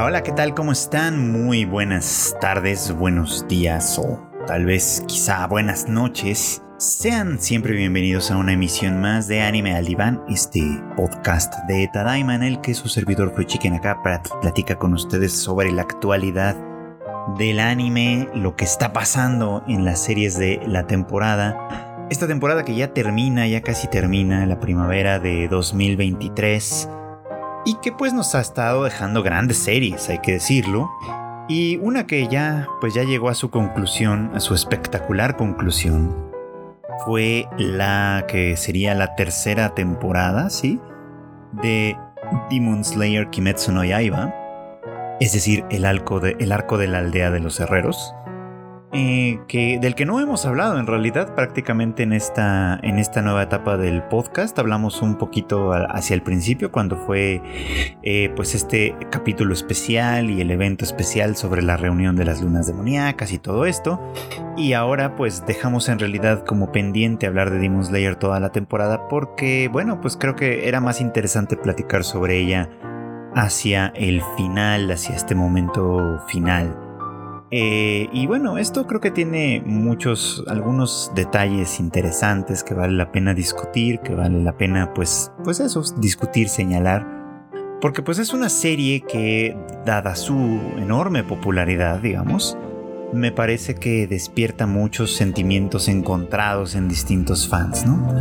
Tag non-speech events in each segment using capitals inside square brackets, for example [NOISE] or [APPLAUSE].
Hola, ¿qué tal? ¿Cómo están? Muy buenas tardes, buenos días o tal vez quizá buenas noches. Sean siempre bienvenidos a una emisión más de Anime al Diván, este podcast de Tadaima en el que su servidor Chicken acá platica con ustedes sobre la actualidad del anime, lo que está pasando en las series de la temporada. Esta temporada que ya termina, ya casi termina, la primavera de 2023 y que pues nos ha estado dejando grandes series, hay que decirlo. Y una que ya pues ya llegó a su conclusión, a su espectacular conclusión, fue la que sería la tercera temporada, ¿sí? De Demon Slayer Kimetsu no Yaiba, es decir, el arco de, el arco de la aldea de los herreros. Que, del que no hemos hablado en realidad prácticamente en esta, en esta nueva etapa del podcast. Hablamos un poquito hacia el principio cuando fue eh, pues este capítulo especial y el evento especial sobre la reunión de las lunas demoníacas y todo esto. Y ahora pues dejamos en realidad como pendiente hablar de Demon Slayer toda la temporada porque bueno pues creo que era más interesante platicar sobre ella hacia el final, hacia este momento final. Eh, y bueno, esto creo que tiene muchos, algunos detalles interesantes que vale la pena discutir, que vale la pena, pues, pues eso, discutir, señalar. Porque pues es una serie que, dada su enorme popularidad, digamos, me parece que despierta muchos sentimientos encontrados en distintos fans, ¿no?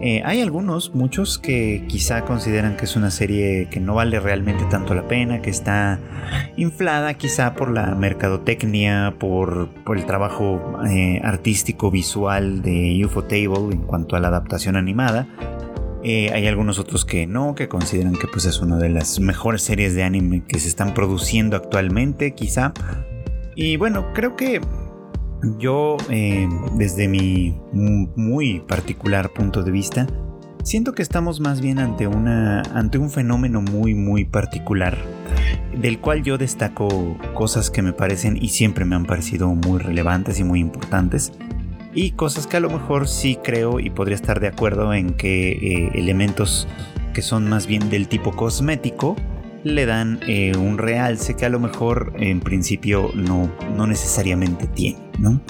Eh, hay algunos, muchos que quizá consideran que es una serie que no vale realmente tanto la pena, que está inflada quizá por la mercadotecnia, por, el trabajo eh, artístico visual de UFO Table en cuanto a la adaptación animada. Eh, hay algunos otros que no, que consideran que pues, es una de las mejores series de anime que se están produciendo actualmente, quizá. Y bueno, creo que yo, eh, desde mi muy particular punto de vista, siento que estamos más bien ante, una, ante un fenómeno muy, muy particular, del cual yo destaco cosas que me parecen y siempre me han parecido muy relevantes y muy importantes, y cosas que a lo mejor sí creo y podría estar de acuerdo en que eh, elementos que son más bien del tipo cosmético, le dan eh, un realce que a lo mejor en principio no, no necesariamente tiene, ¿no?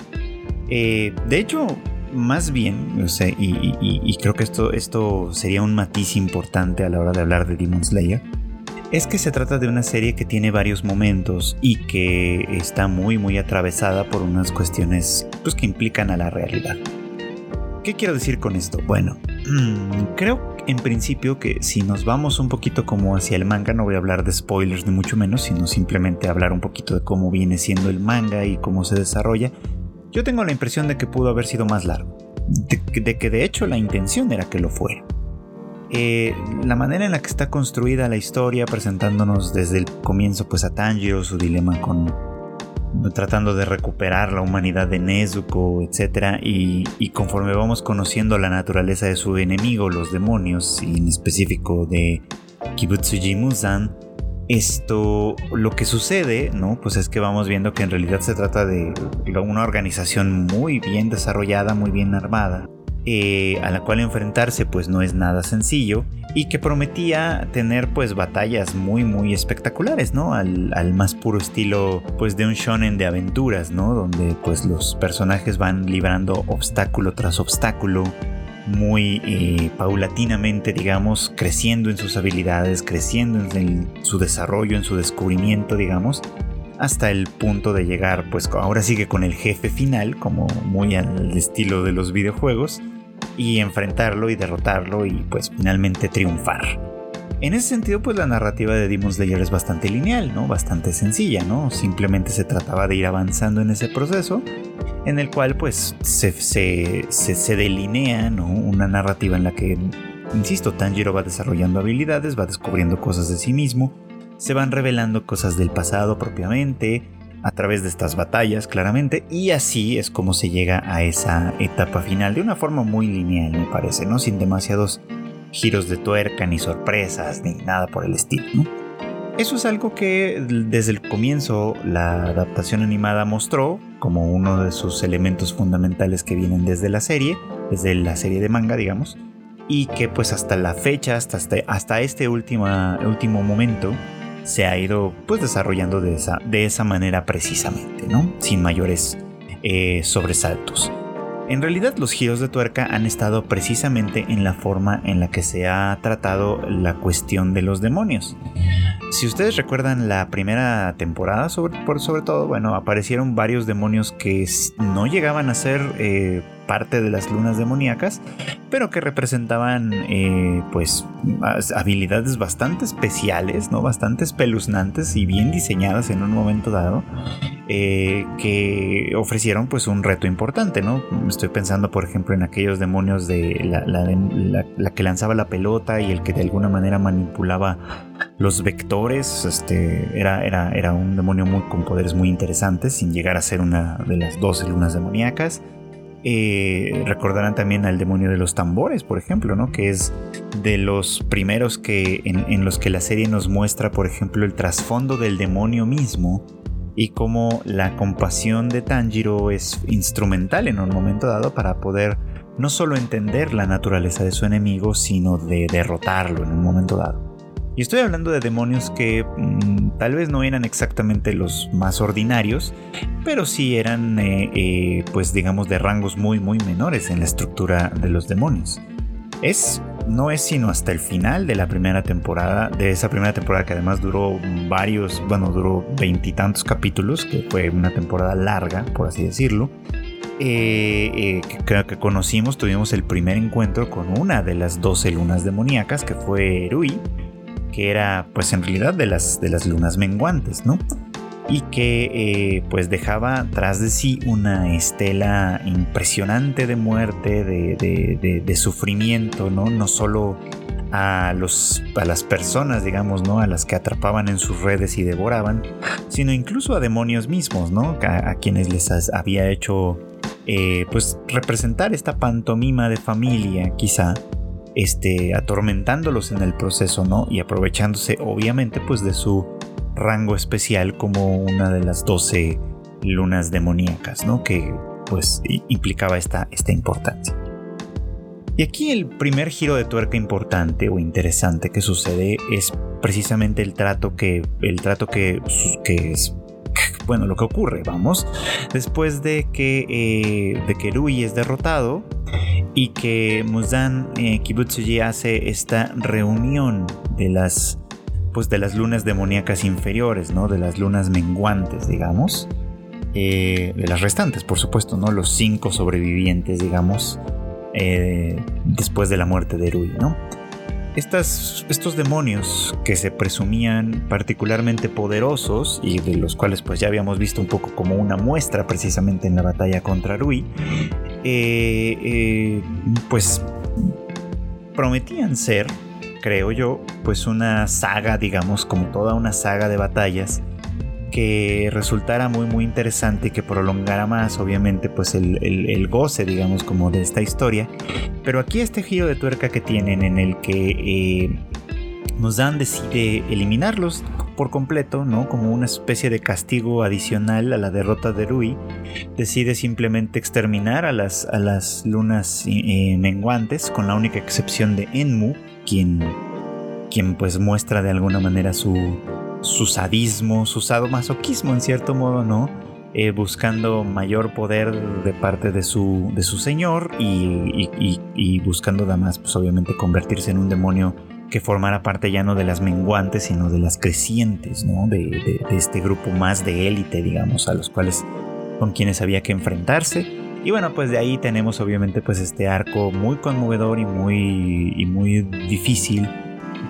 Eh, de hecho, más bien, o sea, y, creo que esto, esto sería un matiz importante a la hora de hablar de Demon Slayer, es que se trata de una serie que tiene varios momentos y que está muy muy atravesada por unas cuestiones pues, que implican a la realidad. ¿Qué quiero decir con esto? Bueno, creo en principio que si nos vamos un poquito como hacia el manga, no voy a hablar de spoilers ni mucho menos, sino simplemente hablar un poquito de cómo viene siendo el manga y cómo se desarrolla, yo tengo la impresión de que pudo haber sido más largo, de, que de hecho la intención era que lo fuera. Eh, la manera en la que está construida la historia, presentándonos desde el comienzo pues a Tanjiro, su dilema con, tratando de recuperar la humanidad de Nezuko, etc. Y, conforme vamos conociendo la naturaleza de su enemigo, los demonios, y en específico de Kibutsuji Muzan, esto, lo que sucede, ¿no? Pues es que vamos viendo que en realidad se trata de una organización muy bien desarrollada, muy bien armada, eh, a la cual enfrentarse pues no es nada sencillo y que prometía tener pues batallas muy muy espectaculares, ¿no? Al, más puro estilo pues de un shonen de aventuras, ¿no? Donde pues los personajes van librando obstáculo tras obstáculo muy eh, paulatinamente, digamos, creciendo en sus habilidades, creciendo en su desarrollo, en su descubrimiento, digamos, hasta el punto de llegar, pues ahora sigue con el jefe final, como muy al estilo de los videojuegos, y enfrentarlo y derrotarlo y pues finalmente triunfar. En ese sentido, pues la narrativa de Demon Slayer es bastante lineal, ¿no? Bastante sencilla, ¿no? Simplemente se trataba de ir avanzando en ese proceso, en el cual pues se, se, se, delinea, ¿no? Una narrativa en la que, insisto, Tanjiro va desarrollando habilidades, va descubriendo cosas de sí mismo, se van revelando cosas del pasado propiamente, a través de estas batallas, claramente, y así es como se llega a esa etapa final de una forma muy lineal, me parece, ¿no? Sin demasiados giros de tuerca, ni sorpresas, ni nada por el estilo. Eso es algo que desde el comienzo la adaptación animada mostró como uno de sus elementos fundamentales que vienen desde la serie, desde la serie de manga, digamos, y que pues hasta la fecha, hasta, hasta este último, último momento, se ha ido pues desarrollando de esa, de esa manera precisamente, ¿no? Sin mayores eh, sobresaltos. En realidad los giros de tuerca han estado precisamente en la forma en la que se ha tratado la cuestión de los demonios. Si ustedes recuerdan la primera temporada, sobre, sobre todo, bueno, aparecieron varios demonios que no llegaban a ser eh, parte de las lunas demoníacas, pero que representaban eh, pues habilidades bastante especiales, ¿no? Bastante espeluznantes y bien diseñadas en un momento dado, eh, que ofrecieron pues un reto importante, ¿no? Estoy pensando, por ejemplo, en aquellos demonios de la, que lanzaba la pelota y el que de alguna manera manipulaba los vectores. Este era, era, era un demonio muy, con poderes muy interesantes, sin llegar a ser una de las 12 lunas demoníacas. Eh, recordarán también al demonio de los tambores, por ejemplo, ¿no? Que es de los primeros que en, los que la serie nos muestra, por ejemplo, el trasfondo del demonio mismo y cómo la compasión de Tanjiro es instrumental en un momento dado para poder no solo entender la naturaleza de su enemigo, sino de derrotarlo en un momento dado. Y estoy hablando de demonios que mm, tal vez no eran exactamente los más ordinarios, pero sí eran, eh, eh, pues digamos, de rangos muy, muy menores en la estructura de los demonios. Es, no es sino hasta el final de la primera temporada, de esa primera temporada que además duró varios, bueno, duró veintitantos capítulos, que fue una temporada larga, por así decirlo. Eh, que, creo que conocimos, tuvimos el primer encuentro con una de las 12 lunas demoníacas, que fue Rui, que era pues en realidad de las, de las lunas menguantes, ¿no? Y que eh, pues dejaba tras de sí una estela impresionante de muerte, de, sufrimiento, ¿no? No solo a, los, a las personas, digamos, ¿no? A las que atrapaban en sus redes y devoraban, sino incluso a demonios mismos, ¿no? A, quienes les había hecho, eh, pues, representar esta pantomima de familia, quizá, este, atormentándolos en el proceso, ¿no? Y aprovechándose obviamente pues de su rango especial como una de las 12 lunas demoníacas, ¿no? Que pues implicaba esta, esta importancia. Y aquí el primer giro de tuerca importante o interesante que sucede es precisamente el trato que, el trato que, que es bueno, lo que ocurre, vamos, después de que, eh, de que Rui es derrotado y que Muzan eh, Kibutsuji hace esta reunión de las, pues de las lunas demoníacas inferiores, ¿no? De las lunas menguantes, digamos. Eh, de las restantes, por supuesto, ¿no? Los cinco sobrevivientes, digamos, después de la muerte de Rui, ¿no? Estos demonios que se presumían particularmente poderosos y de los cuales pues ya habíamos visto un poco como una muestra precisamente en la batalla contra Rui, eh, eh, pues prometían ser, creo yo, pues una saga, digamos, como toda una saga de batallas que resultara muy muy interesante y que prolongara más obviamente pues el, goce digamos como de esta historia pero aquí este giro de tuerca que tienen en el que eh, nos dan decide eliminarlos por completo, ¿no? Como una especie de castigo adicional a la derrota de Rui, decide simplemente exterminar a las, a las lunas eh, menguantes, con la única excepción de Enmu, quien, quien pues muestra de alguna manera su, su sadismo, su sadomasoquismo en cierto modo, ¿no? Eh, buscando mayor poder de parte de su, de su señor y, buscando además, pues obviamente, convertirse en un demonio que formara parte ya no de las menguantes, sino de las crecientes, ¿no? De, este grupo más de élite, digamos, a los cuales con quienes había que enfrentarse. Y bueno, pues de ahí tenemos obviamente pues este arco muy conmovedor y muy, y muy difícil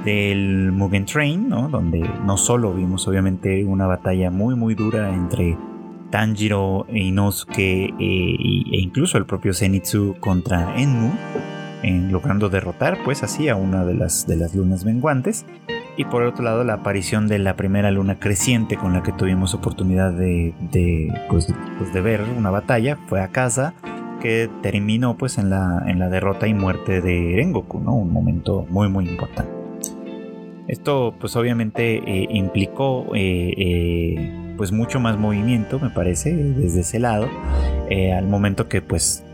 del Mugen Train, donde no solo vimos obviamente una batalla muy muy dura entre Tanjiro e Inosuke e, e incluso el propio Zenitsu contra Enmu, logrando derrotar pues así a una de las, de las lunas menguantes. Y por otro lado la aparición de la primera luna creciente con la que tuvimos oportunidad de, de, pues, pues de ver una batalla fue a casa que terminó pues en la, en la derrota y muerte de Rengoku, ¿no? Un momento muy muy importante. Esto pues obviamente eh, implicó eh, eh, pues mucho más movimiento me parece desde ese lado al momento que pues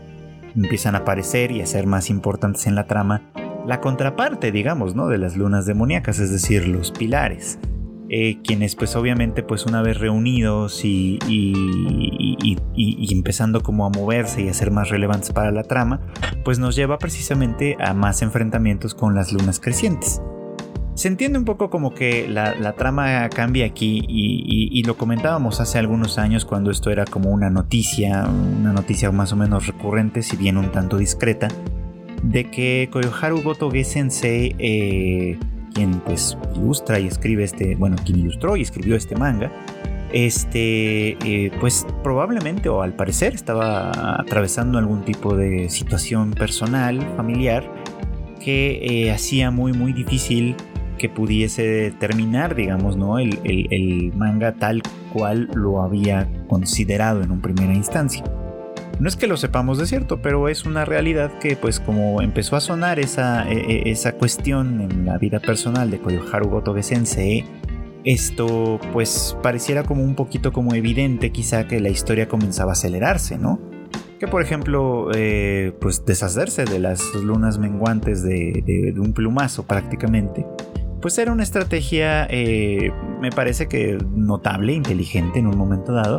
empiezan a aparecer y a ser más importantes en la trama la contraparte digamos no de las lunas demoníacas es decir los pilares quienes pues obviamente pues una vez reunidos y, y, empezando como a moverse y a ser más relevantes para la trama, pues nos lleva precisamente a más enfrentamientos con las lunas crecientes. Se entiende un poco como que la, la trama cambia aquí y, lo comentábamos hace algunos años cuando esto era como una noticia, una noticia más o menos recurrente, si bien un tanto discreta, de que Koyoharu Gotoge Sensei eh, quien pues ilustra y escribe este, bueno, quien ilustró y escribió este manga, este, eh, pues probablemente o al parecer estaba atravesando algún tipo de situación personal, familiar, que eh, hacía muy, muy difícil que pudiese terminar, digamos, ¿no? El, el manga tal cual lo había considerado en un primera instancia. No es que lo sepamos de cierto, pero es una realidad que pues como empezó a sonar esa, e, e, esa cuestión en la vida personal de Koyoharu Gotoge Sensei, esto pues pareciera como un poquito como evidente quizá que la historia comenzaba a acelerarse, ¿no? Que por ejemplo, eh, pues deshacerse de las lunas menguantes de, un plumazo prácticamente, pues era una estrategia, eh, me parece que notable, inteligente en un momento dado,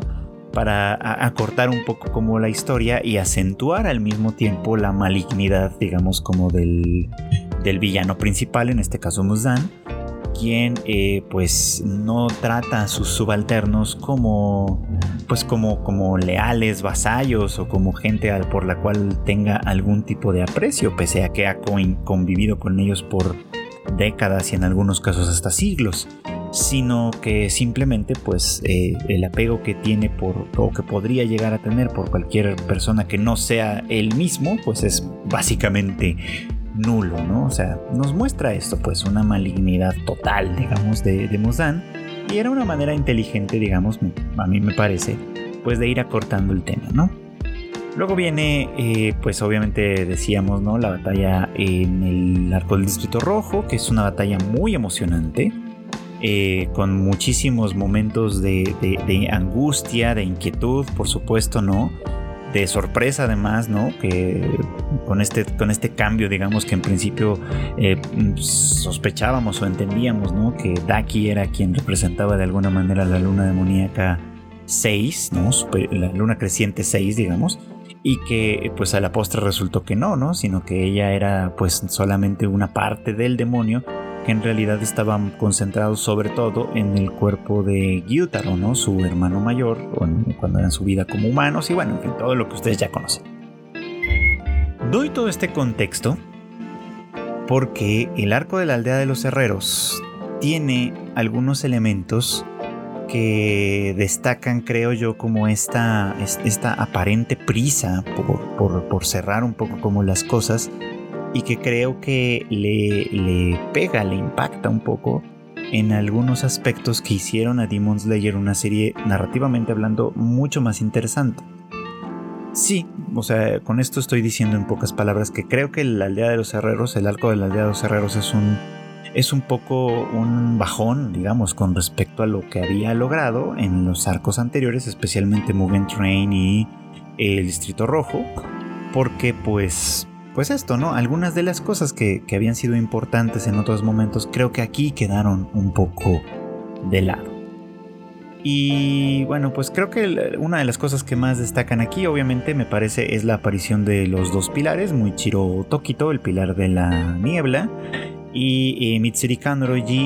para acortar un poco como la historia y acentuar al mismo tiempo la malignidad, digamos, como del, del villano principal, en este caso Muzan, quien eh, pues no trata a sus subalternos como pues como, como leales vasallos o como gente por la cual tenga algún tipo de aprecio, pese a que ha convivido con ellos por décadas y en algunos casos hasta siglos sino que simplemente pues eh, el apego que tiene por o que podría llegar a tener por cualquier persona que no sea él mismo pues es básicamente nulo, ¿no? O sea, nos muestra esto pues una malignidad total, digamos, de, de y era una manera inteligente, digamos, a mí me parece, pues de ir acortando el tema, ¿no? Luego viene, eh, pues obviamente decíamos, ¿no? La batalla en el arco del Distrito Rojo, que es una batalla muy emocionante. Eh, con muchísimos momentos de, angustia, de inquietud, por supuesto, ¿no? De sorpresa además, ¿no? Que con este, con este cambio, digamos que en principio eh, sospechábamos o entendíamos, ¿no? Que Daki era quien representaba de alguna manera la luna demoníaca 6, ¿no? la luna creciente 6, digamos y que pues a la postre resultó que no, ¿no? Sino que ella era pues solamente una parte del demonio que en realidad estaban concentrados sobre todo en el cuerpo de Gyutaro, ¿no? Su hermano mayor, cuando eran su vida como humanos y bueno, en fin, todo lo que ustedes ya conocen. Doy todo este contexto porque el arco de la aldea de los herreros tiene algunos elementos que destacan, creo yo, como esta, esta aparente prisa por, por, cerrar un poco como las cosas y que creo que le, pega, le impacta un poco en algunos aspectos que hicieron a Demon Slayer una serie narrativamente hablando mucho más interesante. Sí, o sea, con esto estoy diciendo en pocas palabras que creo que la aldea de los herreros, el arco de la aldea de los herreros es un es un poco un bajón, digamos, con respecto a lo que había logrado en los arcos anteriores, especialmente Mugen Train y el Distrito Rojo, porque pues pues esto, ¿no? Algunas de las cosas que, habían sido importantes en otros momentos creo que aquí quedaron un poco de lado. Y bueno, pues creo que una de las cosas que más destacan aquí, obviamente, me parece, es la aparición de los dos pilares, Muichiro Tokito, el pilar de la niebla, y eh,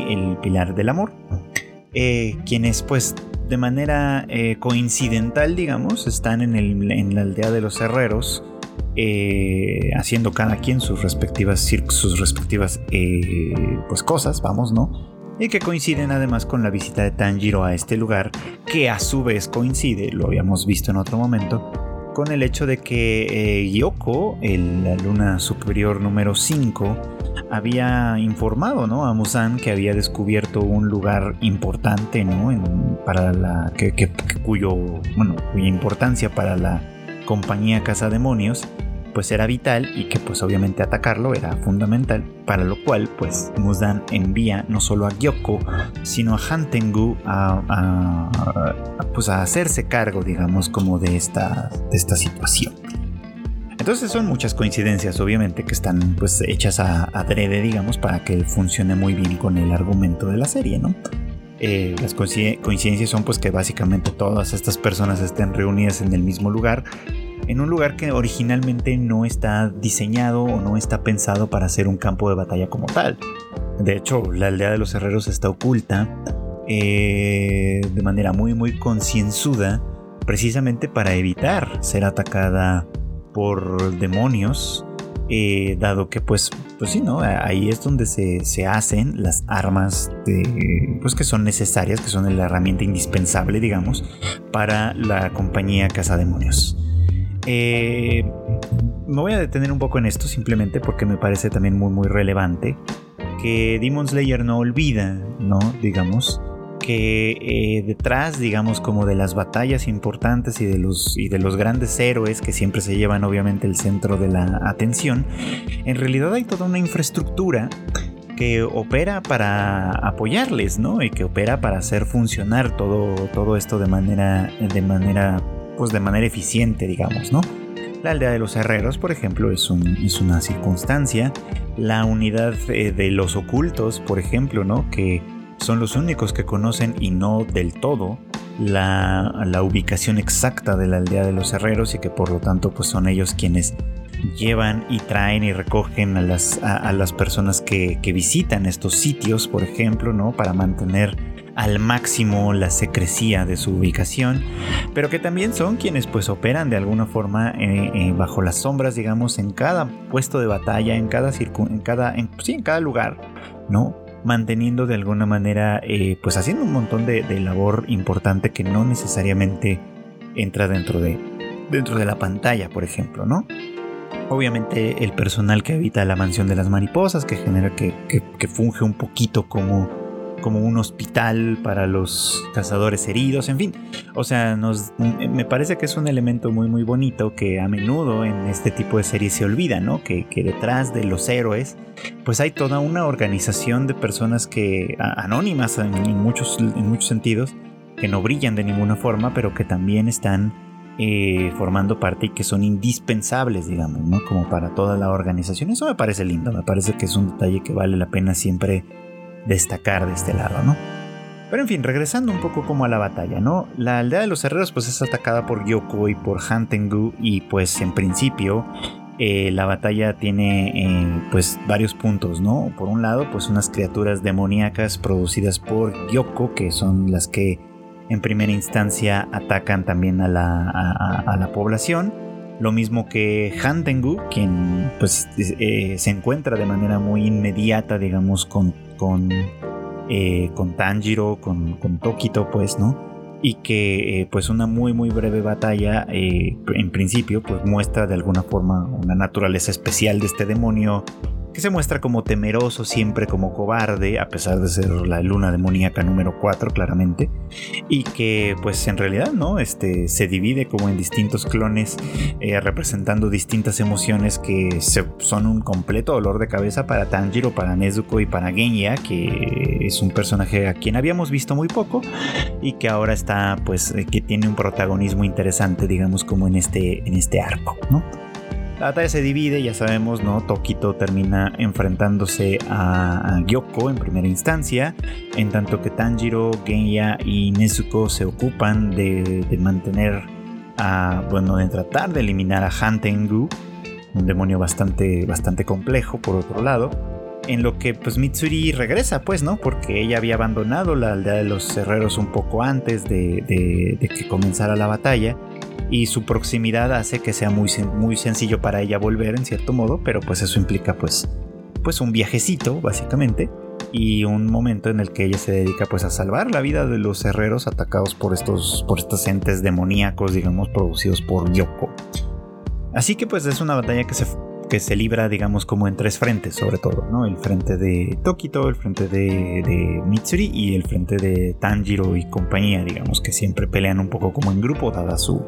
el pilar del amor. Eh, quienes pues de manera eh, coincidental, digamos, están en, en la aldea de los herreros eh, haciendo cada quien sus respectivas, sus respectivas pues cosas, vamos, ¿no? Y que coinciden además con la visita de Tanjiro a este lugar, que a su vez coincide, lo habíamos visto en otro momento, con el hecho de que eh, Yoko, la luna superior número 5, había informado a Musan que había descubierto un lugar importante ¿no? para la cuyo bueno cuya importancia para la compañía Demonios pues era vital y que pues obviamente atacarlo era fundamental, para lo cual pues Muzan envía no solo a Gyoko, sino a Hantengu a, pues a hacerse cargo, digamos, como de esta, de esta situación. Entonces son muchas coincidencias, obviamente, que están pues hechas a adrede, digamos, para que funcione muy bien con el argumento de la serie, ¿no? Eh, las coincidencias son pues que básicamente todas estas personas estén reunidas en el mismo lugar, en un lugar que originalmente no está diseñado o no está pensado para ser un campo de batalla como tal. De hecho, la aldea de los herreros está oculta eh, de manera muy muy concienzuda precisamente para evitar ser atacada por demonios eh, dado que pues, pues sí, ¿no? Ahí es donde se, hacen las armas de, pues que son necesarias, que son la herramienta indispensable, digamos, para la compañía Cazademonios. Eh, me voy a detener un poco en esto simplemente porque me parece también muy muy relevante que Demon Slayer no olvida, ¿no? Digamos, que eh, detrás, digamos, como de las batallas importantes y de, los, y de los grandes héroes que siempre se llevan obviamente el centro de la atención, en realidad hay toda una infraestructura que opera para apoyarles, ¿no? Y que opera para hacer funcionar todo, todo esto de manera, de manera, pues de manera eficiente, digamos, ¿no? La aldea de los herreros, por ejemplo, es, una circunstancia. La unidad eh, de los ocultos, por ejemplo, ¿no? Que son los únicos que conocen y no del todo la, ubicación exacta de la aldea de los herreros y que por lo tanto pues son ellos quienes llevan y traen y recogen a las, a, las personas que, visitan estos sitios, por ejemplo, ¿no? Para mantener al máximo la secrecía de su ubicación, pero que también son quienes pues operan de alguna forma eh, eh, bajo las sombras, digamos, en cada puesto de batalla, en cada, en cada, sí, en cada lugar, ¿no? manteniendo de alguna manera, eh, pues haciendo un montón de, labor importante que no necesariamente entra dentro de, dentro de la pantalla, por ejemplo, ¿no? Obviamente el personal que habita la mansión de las mariposas, que genera que, que funge un poquito como como un hospital para los cazadores heridos, en fin. O sea, nos, me parece que es un elemento muy muy bonito que a menudo en este tipo de series se olvida, ¿no? Que, detrás de los héroes, pues hay toda una organización de personas que anónimas en, muchos, en muchos sentidos, que no brillan de ninguna forma, pero que también están eh, formando parte y que son indispensables, digamos, ¿no? Como para toda la organización. Eso me parece lindo, me parece que es un detalle que vale la pena siempre destacar de este lado, ¿no? Pero en fin, regresando un poco como a la batalla, ¿no? La aldea de los herreros pues es atacada por Gyoko y por Hantengu y pues en principio eh, la batalla tiene eh, pues varios puntos, ¿no? Por un lado pues unas criaturas demoníacas producidas por Gyoko que son las que en primera instancia atacan también a la, a, la población. Lo mismo que Hantengu, quien pues eh, se encuentra de manera muy inmediata, digamos, con con, eh, con Tanjiro, con, con, Tokito, pues, ¿no? Y que eh, pues una muy muy breve batalla eh, en principio pues muestra de alguna forma una naturaleza especial de este demonio que se muestra como temeroso, siempre como cobarde, a pesar de ser la luna demoníaca número 4, claramente, y que pues en realidad, ¿no? Este, se divide como en distintos clones, eh, representando distintas emociones que son un completo dolor de cabeza para Tanjiro, para Nezuko y para Genya, que es un personaje a quien habíamos visto muy poco y que ahora está, pues, eh, que tiene un protagonismo interesante, digamos, como en este, en este arco, ¿no? La batalla se divide, ya sabemos, ¿no? Tokito termina enfrentándose a, Gyoko en primera instancia, en tanto que Tanjiro, Genya y Nezuko se ocupan de, mantener a, bueno, de tratar de eliminar a Hantengu, un demonio bastante, bastante complejo por otro lado. En lo que pues Mitsuri regresa, pues, ¿no? Porque ella había abandonado la aldea de los herreros un poco antes de que comenzara la batalla y su proximidad hace que sea muy, muy sencillo para ella volver en cierto modo, pero pues eso implica pues, pues un viajecito básicamente y un momento en el que ella se dedica pues a salvar la vida de los herreros atacados por estos, por entes demoníacos digamos producidos por Yoko. Así que pues es una batalla que se, que se libra digamos como en tres frentes sobre todo, ¿no? El frente de Tokito, el frente de, de Mitsuri y el frente de Tanjiro y compañía digamos que siempre pelean un poco como en grupo dada su,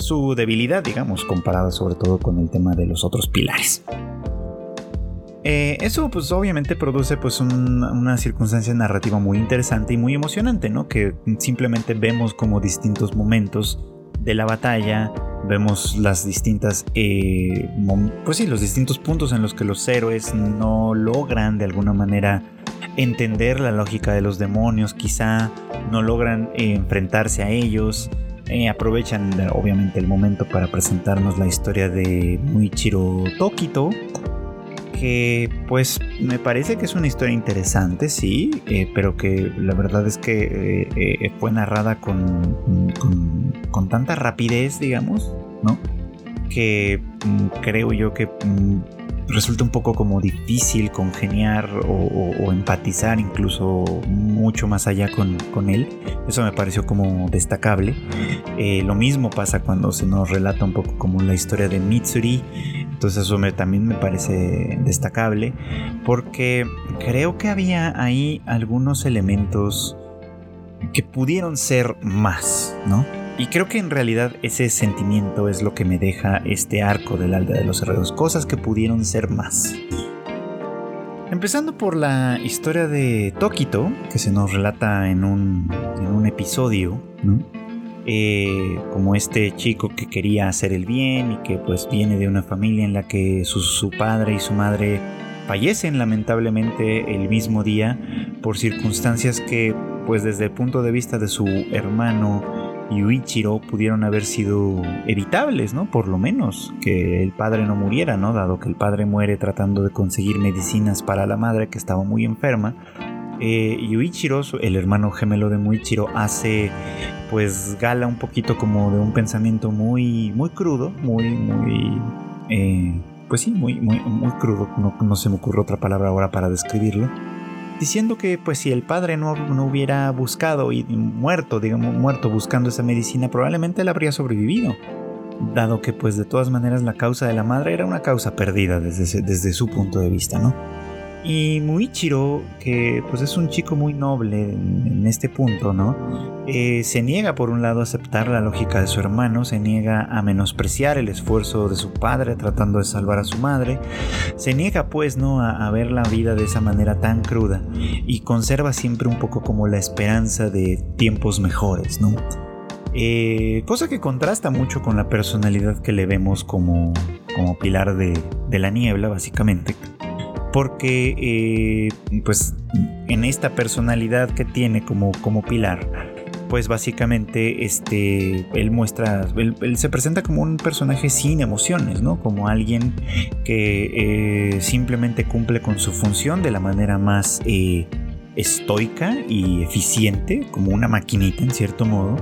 su debilidad, digamos, comparada sobre todo con el tema de los otros pilares. Eh, eso pues obviamente produce pues una circunstancia narrativa muy interesante y muy emocionante, ¿no? Que simplemente vemos como distintos momentos de la batalla, vemos las distintas, eh, pues sí, los distintos puntos en los que los héroes no logran de alguna manera entender la lógica de los demonios, quizá no logran eh, enfrentarse a ellos. Eh, aprovechan obviamente el momento para presentarnos la historia de Muichiro Tokito, que pues me parece que es una historia interesante, sí, eh, pero que la verdad es que fue narrada con, con, tanta rapidez, digamos, ¿no? Que mm, creo yo que mm, resulta un poco como difícil congeniar o, empatizar incluso mucho más allá con, él. Eso me pareció como destacable. Eh, lo mismo pasa cuando se nos relata un poco como la historia de Mitsuri. Entonces eso también me parece destacable porque creo que había ahí algunos elementos que pudieron ser más, ¿no? Y creo que en realidad ese sentimiento es lo que me deja este arco del aldea de los herreros, cosas que pudieron ser más. Empezando por la historia de Tokito, que se nos relata en un, episodio, eh, como este chico que quería hacer el bien y que pues viene de una familia en la que su, su padre y su madre fallecen lamentablemente el mismo día por circunstancias que pues desde el punto de vista de su hermano y Uichiro pudieron haber sido evitables, ¿no? Por lo menos que el padre no muriera, ¿no? Dado que el padre muere tratando de conseguir medicinas para la madre que estaba muy enferma. Eh, Yuichiro, el hermano gemelo de Muichiro, hace pues gala un poquito como de un pensamiento muy, muy crudo, muy, muy, eh, pues sí, muy, muy, muy crudo. No, no se me ocurre otra palabra ahora para describirlo diciendo que pues si el padre no, no, hubiera buscado y muerto, digamos, muerto buscando esa medicina, probablemente él habría sobrevivido. Dado que pues de todas maneras la causa de la madre era una causa perdida desde, desde su punto de vista, ¿no? Y Muichiro, que pues es un chico muy noble en, este punto, ¿no? Eh, se niega por un lado a aceptar la lógica de su hermano, se niega a menospreciar el esfuerzo de su padre tratando de salvar a su madre, se niega pues, ¿no? A, ver la vida de esa manera tan cruda y conserva siempre un poco como la esperanza de tiempos mejores, ¿no? Eh, cosa que contrasta mucho con la personalidad que le vemos como, como pilar de, de la niebla, básicamente porque eh, pues en esta personalidad que tiene como, como pilar pues básicamente este él muestra él, se presenta como un personaje sin emociones no como alguien que eh, simplemente cumple con su función de la manera más eh, estoica y eficiente como una maquinita en cierto modo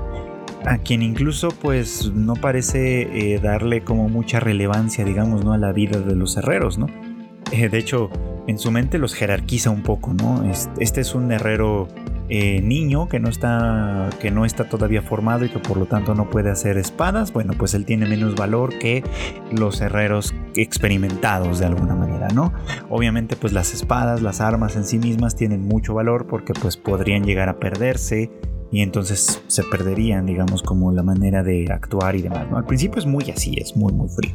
a quien incluso pues no parece darle como mucha relevancia digamos no a la vida de los herreros no eh, de hecho, en su mente los jerarquiza un poco, ¿no? Este es un herrero eh, niño que no, está, que no está todavía formado y que por lo tanto no puede hacer espadas. Bueno, pues él tiene menos valor que los herreros experimentados de alguna manera, ¿no? Obviamente, pues las espadas, las armas en sí mismas tienen mucho valor porque pues podrían llegar a perderse y entonces se perderían, digamos, como la manera de actuar y demás. Al principio es muy así, es muy, muy frío.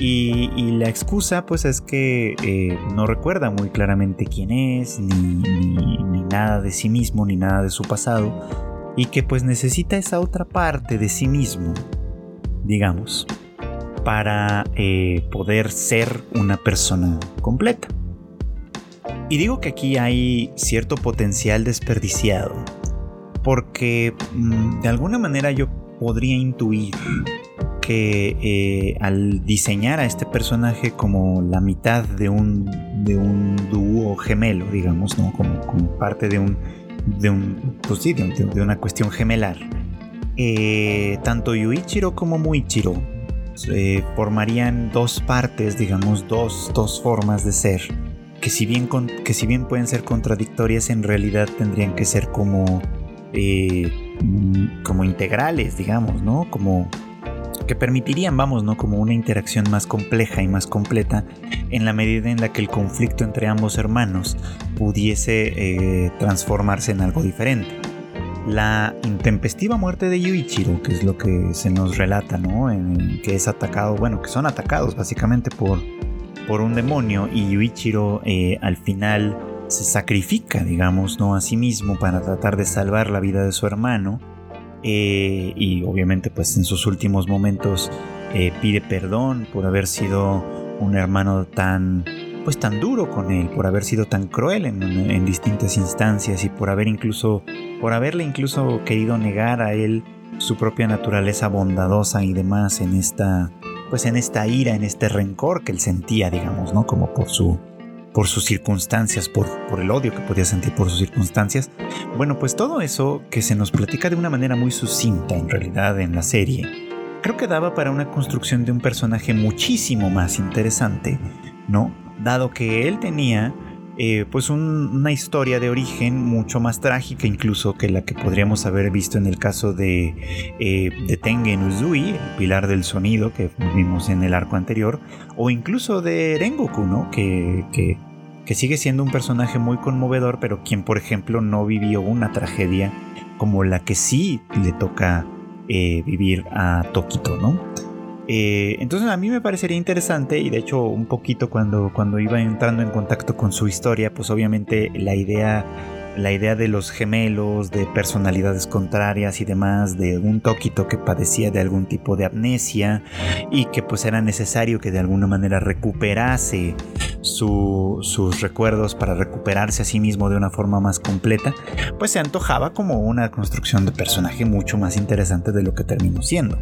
Y, la excusa pues es que eh, no recuerda muy claramente quién es, ni, nada de sí mismo, ni nada de su pasado, y que pues necesita esa otra parte de sí mismo, digamos, para eh, poder ser una persona completa. Y digo que aquí hay cierto potencial desperdiciado, porque mm, de alguna manera yo podría intuir que eh, al diseñar a este personaje como la mitad de un, de un dúo gemelo, digamos, ¿no? como, como parte de un, de, un, pues de, una cuestión gemelar, eh, tanto Yuichiro como Muichiro eh, formarían dos partes, digamos, dos, dos formas de ser, que si, bien que si bien pueden ser contradictorias, en realidad tendrían que ser como, como integrales, digamos, ¿no? Como que permitirían, vamos, ¿no? Como una interacción más compleja y más completa en la medida en la que el conflicto entre ambos hermanos pudiese eh, transformarse en algo diferente. La intempestiva muerte de Yuichiro, que es lo que se nos relata, ¿no? En, que es atacado, bueno, que son atacados básicamente por, por un demonio y Yuichiro eh, al final se sacrifica, digamos, ¿no? A sí mismo para tratar de salvar la vida de su hermano eh, y obviamente pues en sus últimos momentos eh, pide perdón por haber sido un hermano tan pues tan duro con él, por haber sido tan cruel en, en, distintas instancias y por haber incluso, por haberle incluso querido negar a él su propia naturaleza bondadosa y demás en esta, pues en esta ira, en este rencor que él sentía, digamos, ¿no? Como por su, por sus circunstancias, por, por el odio que podía sentir por sus circunstancias. Bueno, pues todo eso que se nos platica de una manera muy sucinta en realidad en la serie, creo que daba para una construcción de un personaje muchísimo más interesante, ¿no? Dado que él tenía eh, pues una historia de origen mucho más trágica incluso que la que podríamos haber visto en el caso de, eh, de Tengen Uzui, el pilar del sonido que vimos en el arco anterior, o incluso de Rengoku, ¿no? Que, que, sigue siendo un personaje muy conmovedor, pero quien por ejemplo no vivió una tragedia como la que sí le toca eh, vivir a Tokito, ¿no? Eh, entonces a mí me parecería interesante y de hecho un poquito cuando, cuando iba entrando en contacto con su historia, pues obviamente la idea, la idea de los gemelos, de personalidades contrarias y demás, de un Tokito que padecía de algún tipo de amnesia y que pues era necesario que de alguna manera recuperase sus recuerdos para recuperarse a sí mismo de una forma más completa, pues se antojaba como una construcción de personaje mucho más interesante de lo que terminó siendo.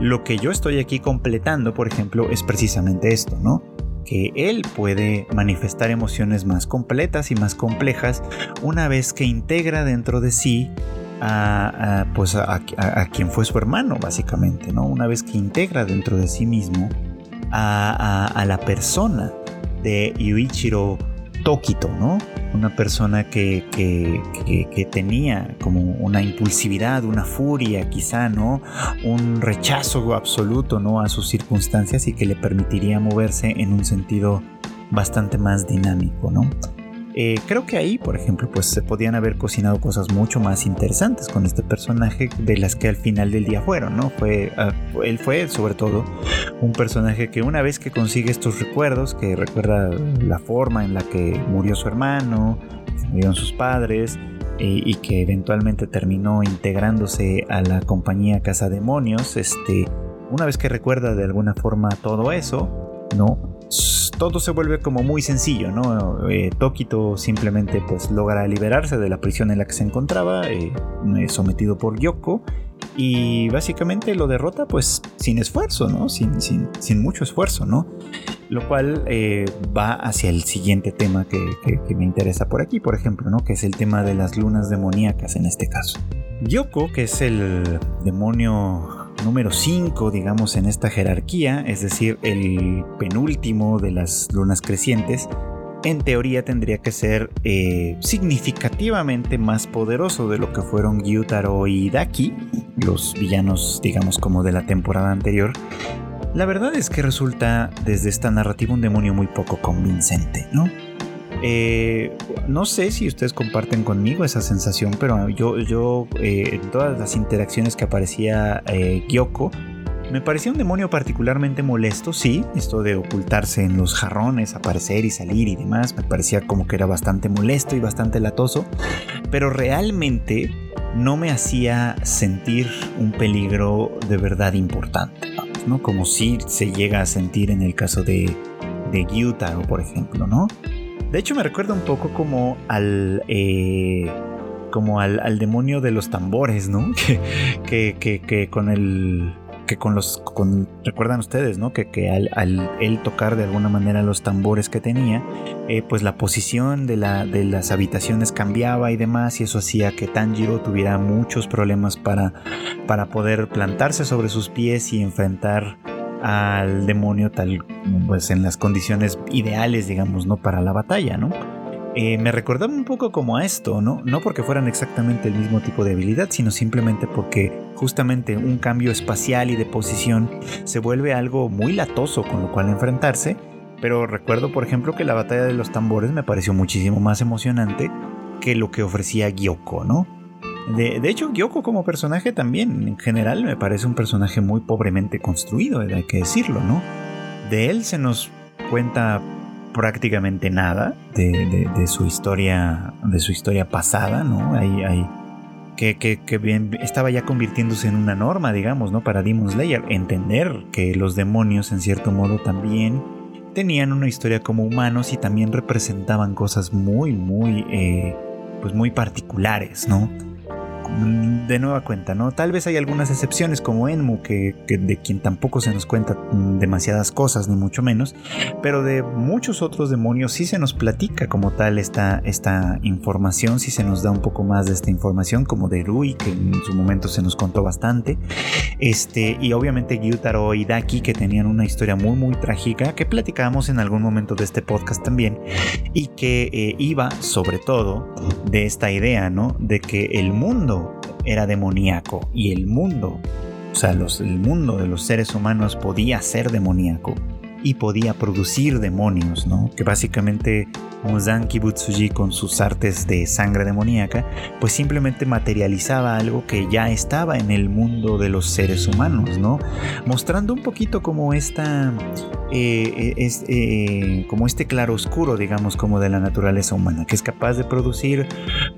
Lo que yo estoy aquí completando, por ejemplo, es precisamente esto, ¿no? Que él puede manifestar emociones más completas y más complejas una vez que integra dentro de sí a, pues a, quien fue su hermano, básicamente, ¿no? Una vez que integra dentro de sí mismo a, la persona de Yuichiro Tokito, ¿no? Una persona que, tenía como una impulsividad, una furia quizá, ¿no? Un rechazo absoluto, ¿no? A sus circunstancias y que le permitiría moverse en un sentido bastante más dinámico, ¿no? Eh, creo que ahí, por ejemplo, pues se podían haber cocinado cosas mucho más interesantes con este personaje de las que al final del día fueron, ¿no? Fue, ah, él fue sobre todo un personaje que una vez que consigue estos recuerdos, que recuerda la forma en la que murió su hermano, murieron sus padres, eh, y que eventualmente terminó integrándose a la compañía Casa Demonios, este, una vez que recuerda de alguna forma todo eso, ¿no? Todo se vuelve como muy sencillo, ¿no? Eh, Tokito simplemente pues logra liberarse de la prisión en la que se encontraba, eh, sometido por Yoko, y básicamente lo derrota pues sin esfuerzo, ¿no? Sin, sin, sin mucho esfuerzo, ¿no? Lo cual eh, va hacia el siguiente tema que, que, me interesa por aquí, por ejemplo, ¿no? Que es el tema de las lunas demoníacas en este caso. Yoko, que es el demonio número 5, digamos, en esta jerarquía, es decir, el penúltimo de las lunas crecientes, en teoría tendría que ser eh, significativamente más poderoso de lo que fueron Gyutaro y Daki, los villanos, digamos, como de la temporada anterior. La verdad es que resulta desde esta narrativa un demonio muy poco convincente, ¿no? Eh, no sé si ustedes comparten conmigo esa sensación, pero yo, yo eh, en todas las interacciones que aparecía eh, Gyoko, me parecía un demonio particularmente molesto, sí, esto de ocultarse en los jarrones, aparecer y salir y demás, me parecía como que era bastante molesto y bastante latoso, pero realmente no me hacía sentir un peligro de verdad importante, ¿no? Como si se llega a sentir en el caso de, de Gyutaro, por ejemplo, ¿no? De hecho, me recuerda un poco como al. Eh, como al, demonio de los tambores, ¿no? [LAUGHS] Que, que, que, con el. Que con los. Recuerdan ustedes, ¿no? Que, que al, al, él tocar de alguna manera los tambores que tenía, eh, pues la posición de, la, de las habitaciones cambiaba y demás, y eso hacía que Tanjiro tuviera muchos problemas para, para poder plantarse sobre sus pies y enfrentar al demonio tal pues en las condiciones ideales digamos no para la batalla no eh, me recordaba un poco como a esto no no porque fueran exactamente el mismo tipo de habilidad sino simplemente porque justamente un cambio espacial y de posición se vuelve algo muy latoso con lo cual enfrentarse. Pero recuerdo por ejemplo que la batalla de los tambores me pareció muchísimo más emocionante que lo que ofrecía Gyoko no de, hecho, Gyoko como personaje también, en general, me parece un personaje muy pobremente construido, hay que decirlo, ¿no? De él se nos cuenta prácticamente nada de, su historia, de su historia pasada, ¿no? Hay, hay que, que, bien, estaba ya convirtiéndose en una norma, digamos, ¿no? Para Demon Slayer, entender que los demonios, en cierto modo, también tenían una historia como humanos y también representaban cosas muy, muy, eh, pues muy particulares, ¿no? De nueva cuenta, ¿no? Tal vez hay algunas excepciones como Enmu, que, de quien tampoco se nos cuenta demasiadas cosas, ni mucho menos, pero de muchos otros demonios sí se nos platica como tal esta, esta información, sí se nos da un poco más de esta información, como de Rui, que en su momento se nos contó bastante, este, y obviamente Gyutaro y Daki, que tenían una historia muy, muy trágica, que platicábamos en algún momento de este podcast también, y que eh, iba sobre todo de esta idea, ¿no? De que el mundo era demoníaco y el mundo, o sea, el mundo de los seres humanos podía ser demoníaco y podía producir demonios, ¿no? Que básicamente Muzan Kibutsuji con sus artes de sangre demoníaca, pues simplemente materializaba algo que ya estaba en el mundo de los seres humanos, ¿no? Mostrando un poquito como esta, eh, es, eh, como este claro oscuro, digamos, como de la naturaleza humana, que es capaz de producir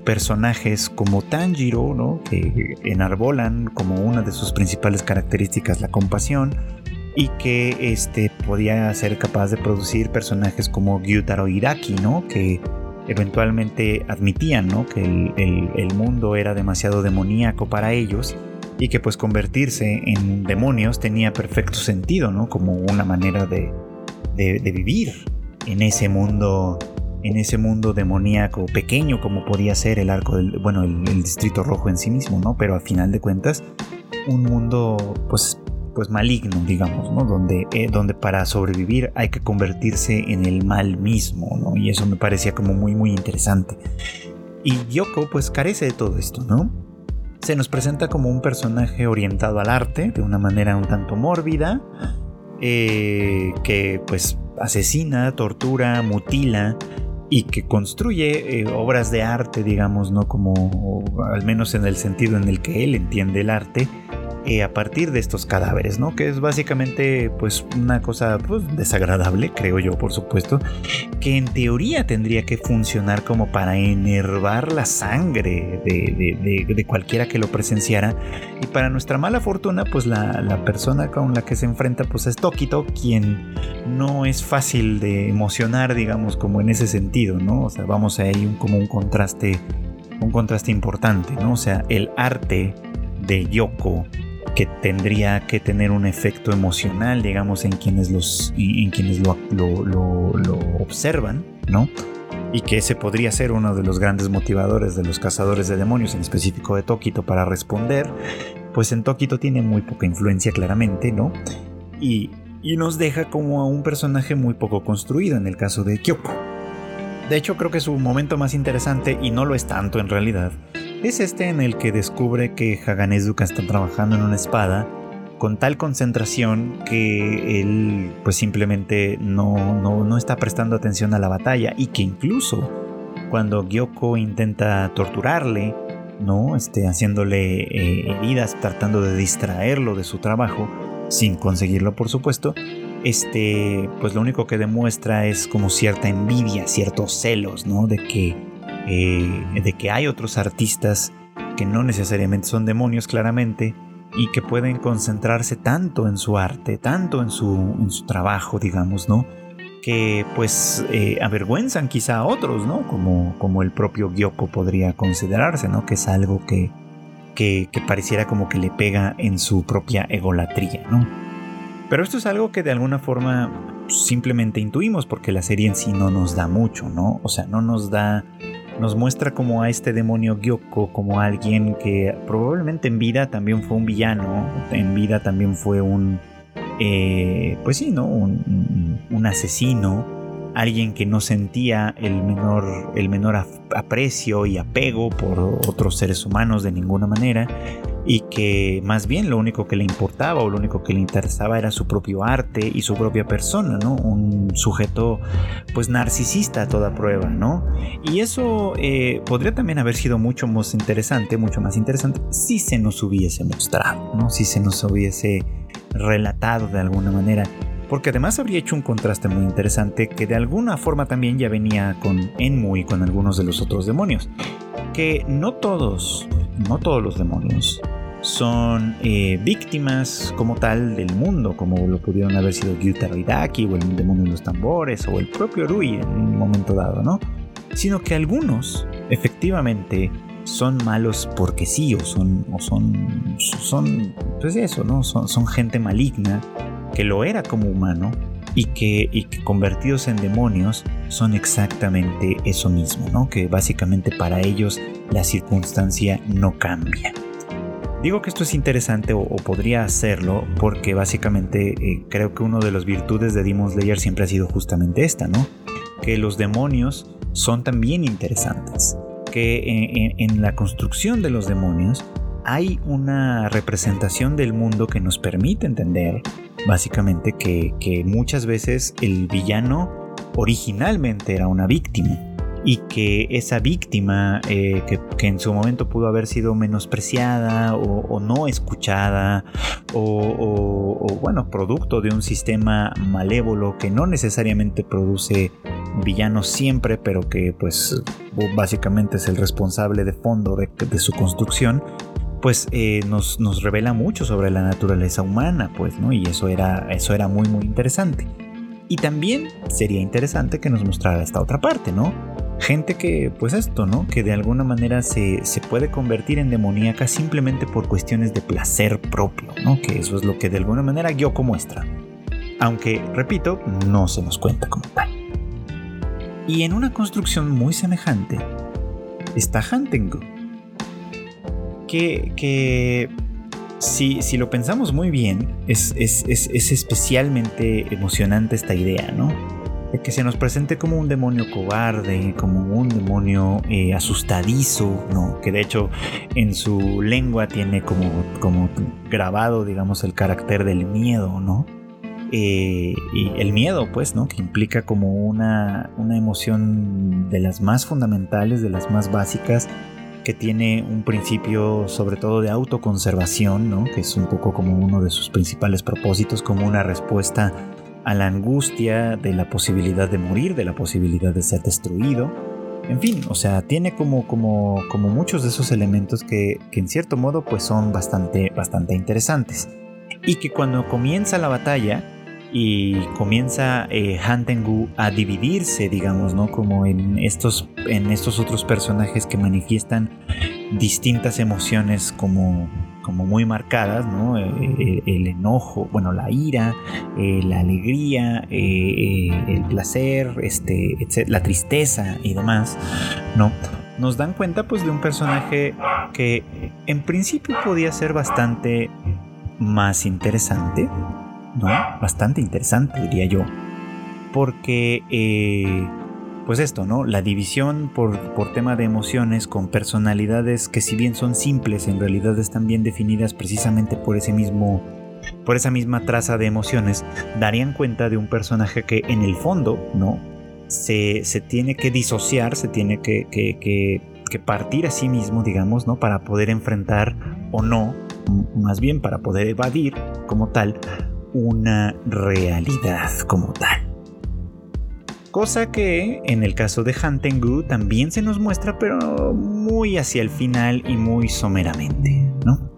personajes como Tanjiro, ¿no? Que enarbolan como una de sus principales características la compasión, y que este, podía ser capaz de producir personajes como Gyutaro Hiraki, ¿no? que eventualmente admitían ¿no? que el, mundo era demasiado demoníaco para ellos y que pues convertirse en demonios tenía perfecto sentido, ¿no? como una manera de, vivir en ese mundo en ese mundo demoníaco pequeño como podía ser el arco del bueno el, el, distrito rojo en sí mismo no pero a final de cuentas un mundo pues pues maligno, digamos, ¿no? Donde, eh, donde para sobrevivir hay que convertirse en el mal mismo, ¿no? Y eso me parecía como muy, muy interesante. Y Yoko pues carece de todo esto, ¿no? Se nos presenta como un personaje orientado al arte, de una manera un tanto mórbida, eh, que pues asesina, tortura, mutila y que construye eh, obras de arte, digamos, ¿no? Como, al menos en el sentido en el que él entiende el arte, eh, a partir de estos cadáveres, ¿no? Que es básicamente pues una cosa pues, desagradable, creo yo, por supuesto, que en teoría tendría que funcionar como para enervar la sangre de, cualquiera que lo presenciara. Y para nuestra mala fortuna, pues la, la, persona con la que se enfrenta pues es Tokito, quien no es fácil de emocionar, digamos, como en ese sentido, ¿no? O sea, vamos a ahí un, como un contraste, un contraste importante, ¿no? O sea, el arte de Yoko que tendría que tener un efecto emocional, digamos, en quienes, los, en quienes lo, lo, observan, ¿no? Y que ese podría ser uno de los grandes motivadores de los cazadores de demonios, en específico de Tokito, para responder, pues en Tokito tiene muy poca influencia claramente, ¿no? Y, y nos deja como a un personaje muy poco construido en el caso de Kyoko. De hecho, creo que su momento más interesante, y no lo es tanto en realidad, es este en el que descubre que Haganezuka está trabajando en una espada con tal concentración que él pues simplemente no, no, está prestando atención a la batalla y que incluso cuando Gyoko intenta torturarle, ¿no? Este, haciéndole eh, heridas, tratando de distraerlo de su trabajo, sin conseguirlo por supuesto, este, pues lo único que demuestra es como cierta envidia, ciertos celos, ¿no? De que eh, de que hay otros artistas que no necesariamente son demonios claramente y que pueden concentrarse tanto en su arte, tanto en su, en su trabajo, digamos, ¿no? Que pues eh, avergüenzan quizá a otros, ¿no? Como, como el propio Gyoko podría considerarse, ¿no? Que es algo que, que pareciera como que le pega en su propia egolatría, ¿no? Pero esto es algo que de alguna forma simplemente intuimos porque la serie en sí no nos da mucho, ¿no? O sea, no nos da nos muestra como a este demonio Gyoko como alguien que probablemente en vida también fue un villano, en vida también fue un, eh, pues sí, ¿no? Un, un, asesino, alguien que no sentía el menor, el menor aprecio y apego por otros seres humanos de ninguna manera y que más bien lo único que le importaba o lo único que le interesaba era su propio arte y su propia persona, ¿no? Un sujeto pues narcisista a toda prueba, ¿no? Y eso eh, podría también haber sido mucho más interesante, mucho más interesante si se nos hubiese mostrado, ¿no? Si se nos hubiese relatado de alguna manera. Porque además habría hecho un contraste muy interesante que de alguna forma también ya venía con Enmu y con algunos de los otros demonios. Que no todos, no todos los demonios son eh, víctimas como tal del mundo, como lo pudieron haber sido Gyutaro Hidaki o el demonio de los tambores o el propio Rui en un momento dado, ¿no? Sino que algunos efectivamente son malos porque sí, o son, o son, son, pues eso, ¿no? Son gente maligna que lo era como humano y que, y convertidos en demonios son exactamente eso mismo, ¿no? Que básicamente para ellos la circunstancia no cambia. Digo que esto es interesante o, podría hacerlo porque básicamente eh, creo que uno de las virtudes de Demon Slayer siempre ha sido justamente esta, ¿no? Que los demonios son también interesantes. Que en la construcción de los demonios hay una representación del mundo que nos permite entender básicamente que, muchas veces el villano originalmente era una víctima y que esa víctima eh, que, en su momento pudo haber sido menospreciada o, no escuchada o, bueno producto de un sistema malévolo que no necesariamente produce villanos siempre pero que pues básicamente es el responsable de fondo de su construcción pues eh, nos, nos, revela mucho sobre la naturaleza humana, pues, ¿no? Y eso era, eso era muy, muy interesante. Y también sería interesante que nos mostrara esta otra parte, ¿no? Gente que, pues esto, ¿no? Que de alguna manera se, se puede convertir en demoníaca simplemente por cuestiones de placer propio, ¿no? Que eso es lo que de alguna manera Gyoko muestra. Aunque, repito, no se nos cuenta como tal. Y en una construcción muy semejante está Hantengu que, si, lo pensamos muy bien, es, especialmente emocionante esta idea, ¿no? De que se nos presente como un demonio cobarde, como un demonio eh, asustadizo, ¿no? Que de hecho en su lengua tiene como, como grabado, digamos, el carácter del miedo, ¿no? Eh, y el miedo, pues, ¿no? Que implica como una, una emoción de las más fundamentales, de las más básicas, que tiene un principio sobre todo de autoconservación, ¿no? que es un poco como uno de sus principales propósitos, como una respuesta a la angustia de la posibilidad de morir, de la posibilidad de ser destruido. En fin, o sea, tiene como, como, como muchos de esos elementos que, que en cierto modo pues son bastante, bastante interesantes. Y que cuando comienza la batalla, y comienza eh, Hantengu a dividirse, digamos, ¿no? Como en estos, en estos otros personajes que manifiestan distintas emociones como, como muy marcadas, ¿no? Eh, eh, el, enojo, bueno, la ira, la alegría, el placer, este, la tristeza y demás, ¿no? Nos dan cuenta pues de un personaje que en principio podía ser bastante más interesante, ¿no? Bastante interesante, diría yo. Porque, eh, pues esto, ¿no? La división por, por tema de emociones con personalidades que si bien son simples, en realidad están bien definidas precisamente por ese mismo por esa misma traza de emociones, darían cuenta de un personaje que en el fondo, ¿no? Se, se tiene que disociar, se tiene que, que, que, que, partir a sí mismo, digamos, ¿no? Para poder enfrentar o no, más bien para poder evadir como tal una realidad como tal. Cosa que en el caso de Hantengu también se nos muestra, pero muy hacia el final y muy someramente, ¿no?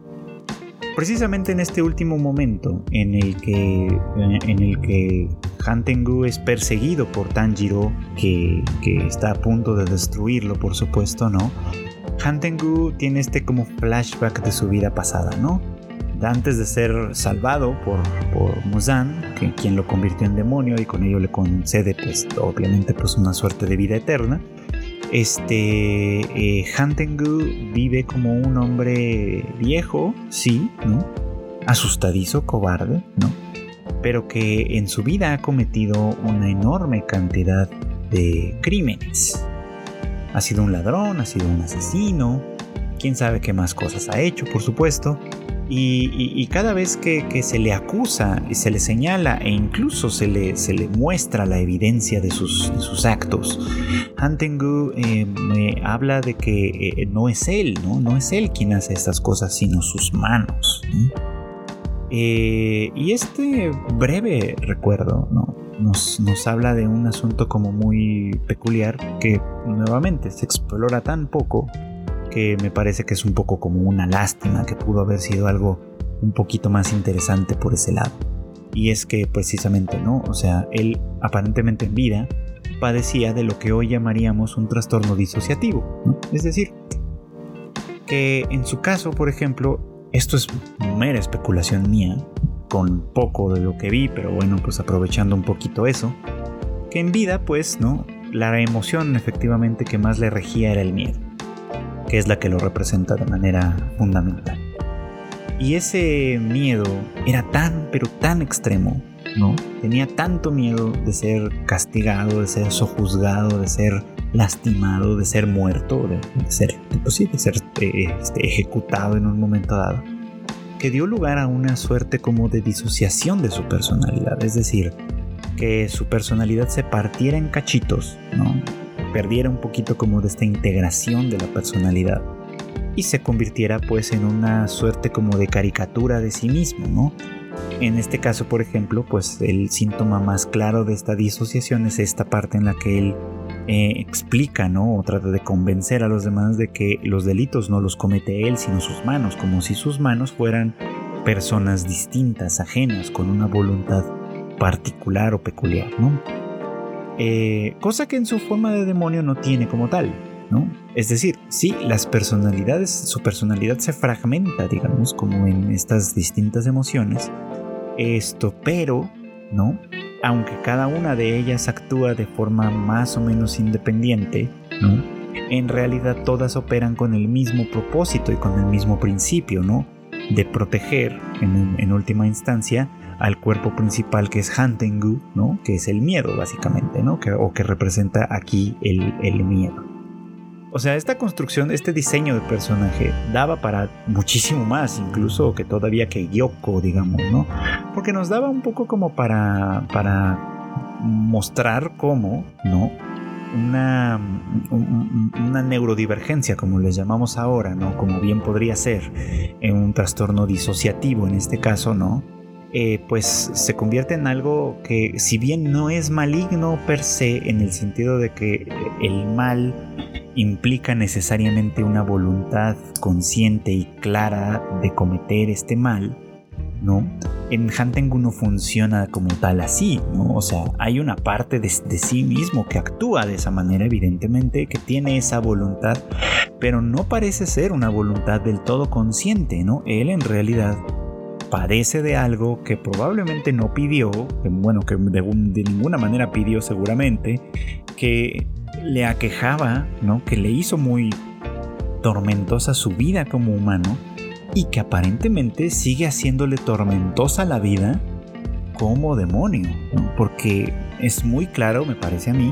Precisamente en este último momento en el que, en el que Hantengu es perseguido por Tanjiro, que, que está a punto de destruirlo, por supuesto, ¿no? Hantengu tiene este como flashback de su vida pasada, ¿no? Antes de ser salvado por, por Muzan, quien lo convirtió en demonio y con ello le concede, pues, obviamente, pues una suerte de vida eterna. Este eh, Hantengu vive como un hombre viejo, sí, ¿no? Asustadizo, cobarde, ¿no? Pero que en su vida ha cometido una enorme cantidad de crímenes. Ha sido un ladrón, ha sido un asesino, quién sabe qué más cosas ha hecho, por supuesto. Y, cada vez que, se le acusa y se le señala e incluso se le, se le muestra la evidencia de sus, sus actos, Hantengu eh, me habla de que eh, no es él, ¿no? no es él quien hace estas cosas, sino sus manos. Eh, y este breve recuerdo ¿no? nos, nos habla de un asunto como muy peculiar que nuevamente se explora tan poco que me parece que es un poco como una lástima, que pudo haber sido algo un poquito más interesante por ese lado. Y es que precisamente, ¿no? O sea, él aparentemente en vida padecía de lo que hoy llamaríamos un trastorno disociativo. Es decir, que en su caso, por ejemplo, esto es mera especulación mía, con poco de lo que vi, pero bueno, pues aprovechando un poquito eso, que en vida, pues, ¿no? La emoción efectivamente que más le regía era el miedo, que es la que lo representa de manera fundamental. Y ese miedo era tan, pero tan extremo, ¿no? Tenía tanto miedo de ser castigado, de ser sojuzgado, de ser lastimado, de ser muerto, de, ser, pues ser eh, este, ejecutado en un momento dado, que dio lugar a una suerte como de disociación de su personalidad, es decir, que su personalidad se partiera en cachitos, ¿no? Perdiera un poquito como de esta integración de la personalidad y se convirtiera pues en una suerte como de caricatura de sí mismo, ¿no? En este caso, por ejemplo, pues el síntoma más claro de esta disociación es esta parte en la que él eh, explica, ¿no? O trata de convencer a los demás de que los delitos no los comete él, sino sus manos, como si sus manos fueran personas distintas, ajenas, con una voluntad particular o peculiar, ¿no? Eh, cosa que en su forma de demonio no tiene como tal, ¿no? Es decir, sí, las personalidades, su personalidad se fragmenta, digamos, como en estas distintas emociones, esto, pero, ¿no? Aunque cada una de ellas actúa de forma más o menos independiente, ¿no? En realidad todas operan con el mismo propósito y con el mismo principio, ¿no? De proteger, en, última instancia, al cuerpo principal que es Hantengu, ¿no? Que es el miedo, básicamente, ¿no? o que representa aquí el, el miedo. O sea, esta construcción, este diseño de personaje daba para muchísimo más, incluso que todavía que Yoko, digamos, ¿no? Porque nos daba un poco como para, para mostrar cómo, ¿no? Una, una neurodivergencia, como les llamamos ahora, ¿no? Como bien podría ser en un trastorno disociativo en este caso, ¿no? Eh, pues se convierte en algo que si bien no es maligno per se, en el sentido de que el mal implica necesariamente una voluntad consciente y clara de cometer este mal, ¿no? En Hantengu no funciona como tal así, ¿no? O sea, hay una parte de, de, sí mismo que actúa de esa manera, evidentemente, que tiene esa voluntad, pero no parece ser una voluntad del todo consciente, ¿no? Él en realidad padece de algo que probablemente no pidió, bueno, que de, ninguna manera pidió seguramente, que le aquejaba, ¿no? Que le hizo muy tormentosa su vida como humano y que aparentemente sigue haciéndole tormentosa la vida como demonio, Porque es muy claro, me parece a mí,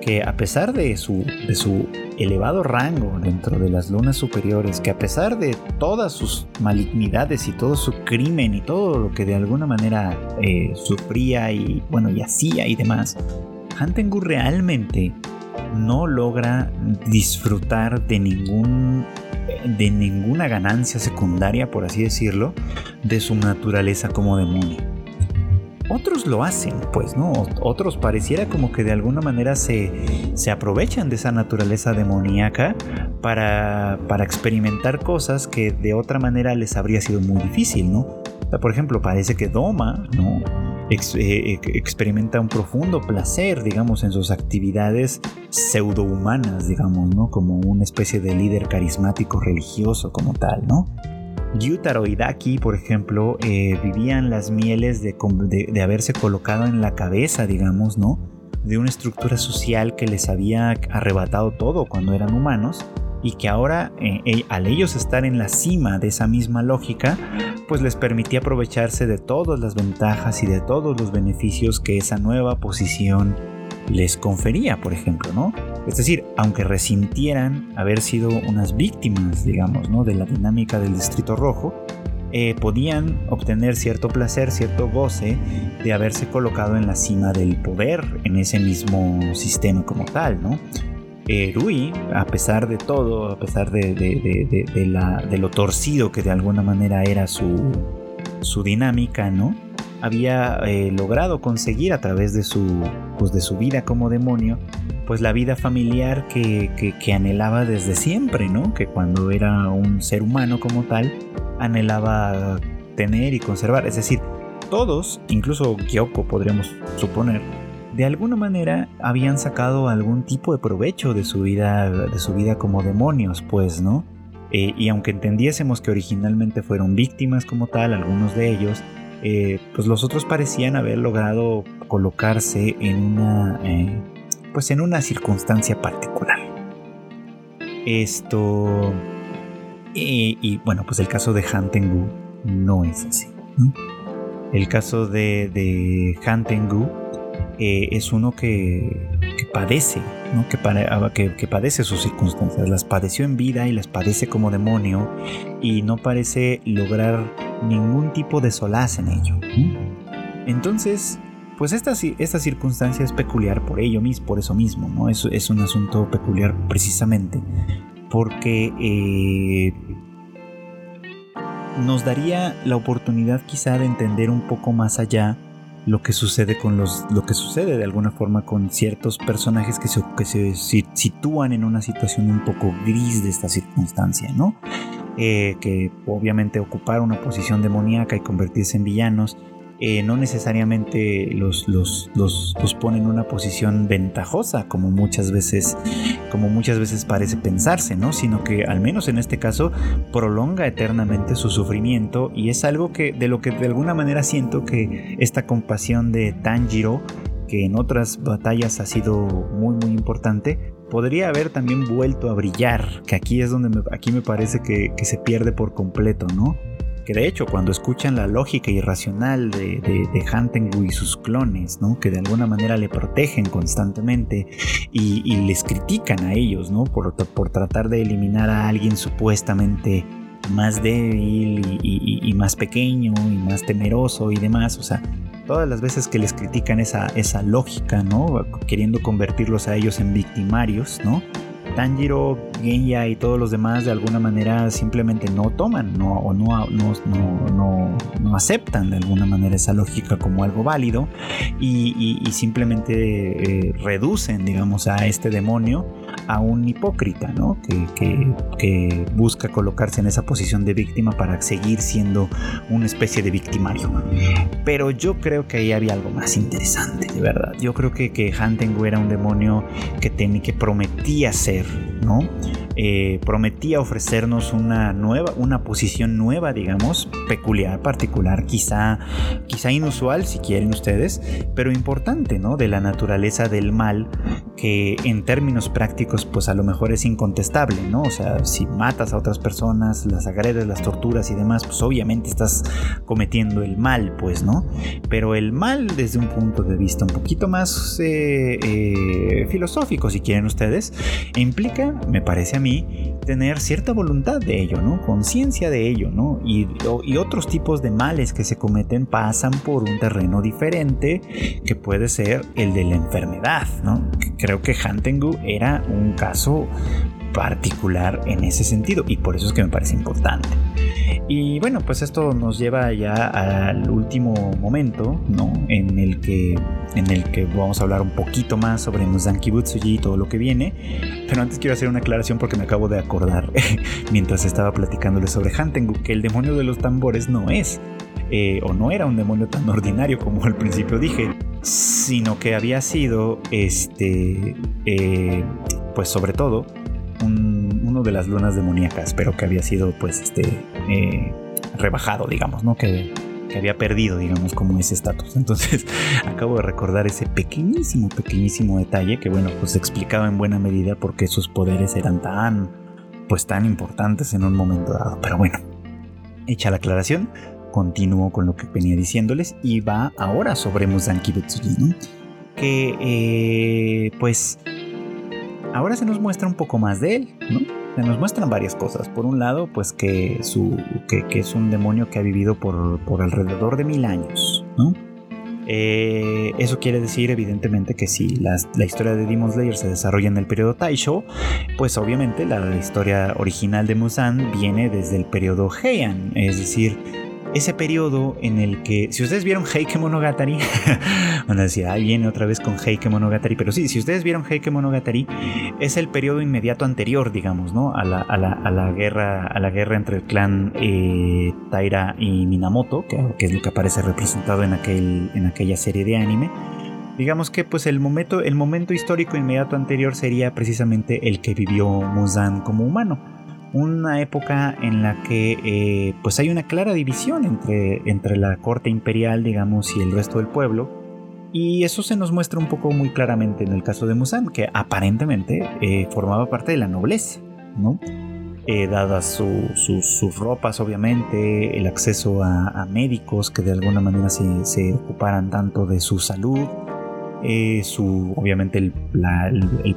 que a pesar de su, de su elevado rango dentro de las lunas superiores, que a pesar de todas sus malignidades y todo su crimen y todo lo que de alguna manera eh, sufría y bueno y hacía y demás, Hantengu realmente no logra disfrutar de ningún de ninguna ganancia secundaria, por así decirlo, de su naturaleza como demonio. Otros lo hacen, pues, ¿no? Otros pareciera como que de alguna manera se, se aprovechan de esa naturaleza demoníaca para, para experimentar cosas que de otra manera les habría sido muy difícil, ¿no? por ejemplo, parece que Doma, ¿no? Eh, experimenta un profundo placer, digamos, en sus actividades pseudohumanas, digamos, ¿no? Como una especie de líder carismático religioso como tal, ¿no? Yutaro y Daki, por ejemplo, eh, vivían las mieles de, haberse colocado en la cabeza, digamos, ¿no? De una estructura social que les había arrebatado todo cuando eran humanos y que ahora eh, al ellos estar en la cima de esa misma lógica, pues les permitía aprovecharse de todas las ventajas y de todos los beneficios que esa nueva posición les confería, por ejemplo, ¿no? Es decir, aunque resintieran haber sido unas víctimas, digamos, ¿no? de la dinámica del Distrito Rojo, eh, podían obtener cierto placer, cierto goce de haberse colocado en la cima del poder en ese mismo sistema como tal, ¿no? eh, Rui, a pesar de todo, a pesar de, lo torcido que de alguna manera era su, su dinámica, ¿no? Había eh, logrado conseguir a través de su, pues de su vida como demonio, pues la vida familiar que, que, anhelaba desde siempre, ¿no? Que cuando era un ser humano como tal, anhelaba tener y conservar. Es decir, todos, incluso Gyoko podríamos suponer, de alguna manera habían sacado algún tipo de provecho de su vida, de su vida como demonios, pues, ¿no? Eh, y aunque entendiésemos que originalmente fueron víctimas como tal, algunos de ellos, eh, pues los otros parecían haber logrado colocarse en una, eh, pues en una circunstancia particular. Esto y, bueno, pues el caso de Han Tengu no es así. El caso de, de Han Tengu es uno que padece, ¿no? Ah, que, padece sus circunstancias, las padeció en vida y las padece como demonio y no parece lograr ningún tipo de solaz en ello. Entonces, pues esta, esta circunstancia es peculiar por ello mismo, por eso mismo, ¿no? Es, es un asunto peculiar precisamente porque eh, nos daría la oportunidad quizá de entender un poco más allá lo que sucede con los lo que sucede de alguna forma con ciertos personajes que se, que se sitúan en una situación un poco gris de esta circunstancia, ¿no? Eh, que obviamente ocupar una posición demoníaca y convertirse en villanos eh, no necesariamente los, los, los, pone en una posición ventajosa como muchas veces como muchas veces parece pensarse no sino que al menos en este caso prolonga eternamente su sufrimiento y es algo que de lo que de alguna manera siento que esta compasión de Tanjiro que en otras batallas ha sido muy muy importante podría haber también vuelto a brillar que aquí es donde me, aquí me parece que, que se pierde por completo no que de hecho cuando escuchan la lógica irracional de, de, y sus clones, ¿no? que de alguna manera le protegen constantemente y, les critican a ellos ¿no? por, por tratar de eliminar a alguien supuestamente más débil y, más pequeño y más temeroso y demás, o sea, todas las veces que les critican esa, esa lógica, ¿no? Queriendo convertirlos a ellos en victimarios, ¿no? Tanjiro, Genya y todos los demás de alguna manera simplemente no toman no, o no, no, no, aceptan de alguna manera esa lógica como algo válido y, simplemente eh, reducen, digamos, a este demonio a un hipócrita, ¿no? Que, que, busca colocarse en esa posición de víctima para seguir siendo una especie de victimario. Pero yo creo que ahí había algo más interesante, de verdad. Yo creo que, que Hantengu era un demonio que, tenía, que prometía ser, ¿no? Eh, prometía ofrecernos una nueva, una posición nueva, digamos, peculiar, particular, quizá, quizá inusual, si quieren ustedes, pero importante, ¿no? De la naturaleza del mal, que en términos prácticos, pues a lo mejor es incontestable, ¿no? O sea, si matas a otras personas, las agredes, las torturas y demás, pues obviamente estás cometiendo el mal, pues, ¿no? Pero el mal desde un punto de vista un poquito más eh, eh, filosófico, si quieren ustedes, implica, me parece a mí, tener cierta voluntad de ello, ¿no? Conciencia de ello, ¿no? Y, otros tipos de males que se cometen pasan por un terreno diferente que puede ser el de la enfermedad, ¿no? Creo que Hantengu era un caso particular en ese sentido y por eso es que me parece importante. Y bueno, pues esto nos lleva ya al último momento, ¿no? En el que, en el que vamos a hablar un poquito más sobre Muzanki Butsuji y todo lo que viene. Pero antes quiero hacer una aclaración porque me acabo de acordar [LAUGHS] mientras estaba platicándole sobre Hantengu que el demonio de los tambores no es eh, o no era un demonio tan ordinario como al principio dije, sino que había sido, este, eh, pues sobre todo, de las lunas demoníacas, pero que había sido pues este eh, rebajado, digamos, ¿no? Que, había perdido, digamos, como ese estatus. [LAUGHS] Entonces, acabo de recordar ese pequeñísimo, pequeñísimo detalle que, bueno, pues explicaba en buena medida por qué sus poderes eran tan, pues tan importantes en un momento dado. Pero bueno, hecha la aclaración, continúo con lo que venía diciéndoles y va ahora sobre Muzanki Butsuji, Que, eh, pues, ahora se nos muestra un poco más de él, ¿no? Nos muestran varias cosas. Por un lado, pues que, su, que, es un demonio que ha vivido por, por alrededor de mil años, ¿no? Eh, eso quiere decir, evidentemente, que si la, historia de Demon Slayer se desarrolla en el periodo Taisho, pues obviamente la historia original de Musan viene desde el periodo Heian, es decir, ese periodo en el que, si ustedes vieron Heike Monogatari, van a decir, viene otra vez con Heike Monogatari, pero sí, si ustedes vieron Heike Monogatari, es el periodo inmediato anterior, digamos, ¿no? A la, a la, a la guerra, a la guerra entre el clan eh, Taira y Minamoto, que, que, es lo que aparece representado en, aquel, en aquella serie de anime. Digamos que pues el momento, el momento histórico inmediato anterior sería precisamente el que vivió Muzan como humano una época en la que eh, pues hay una clara división entre, entre la corte imperial, digamos, y el resto del pueblo. Y eso se nos muestra un poco muy claramente en el caso de Musan, que aparentemente eh, formaba parte de la nobleza, ¿no? Eh, dadas sus ropas, obviamente, el acceso a, médicos que de alguna manera se, se ocuparan tanto de su salud, eh, su, obviamente el,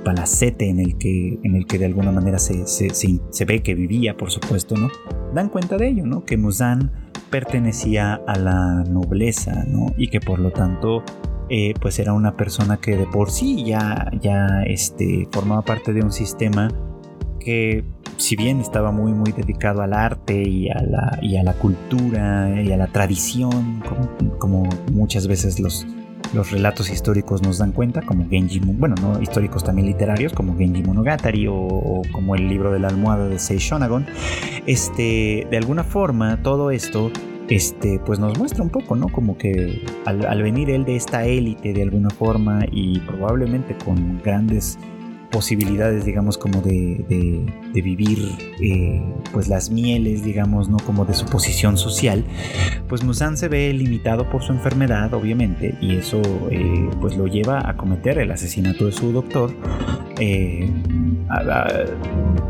palacete en el, que, en el que de alguna manera se, se, ve que vivía, por supuesto, ¿no? Dan cuenta de ello, ¿no? Que Muzan pertenecía a la nobleza, ¿no? Y que por lo tanto, eh, pues era una persona que de por sí ya, ya este, formaba parte de un sistema que si bien estaba muy muy dedicado al arte y a la, y a la cultura y a la tradición, como muchas veces los, los relatos históricos nos dan cuenta, como Genji, bueno, no históricos también literarios, como Genji Monogatari o, como el libro de la almohada de Sei Shonagon, este, de alguna forma todo esto este, pues nos muestra un poco, ¿no? Como que al venir él de esta élite de alguna forma y probablemente con grandes posibilidades, digamos, como de, de, vivir eh, pues las mieles, digamos, ¿no? Como de su posición social, pues Musan se ve limitado por su enfermedad, obviamente, y eso eh, pues lo lleva a cometer el asesinato de su doctor. Eh,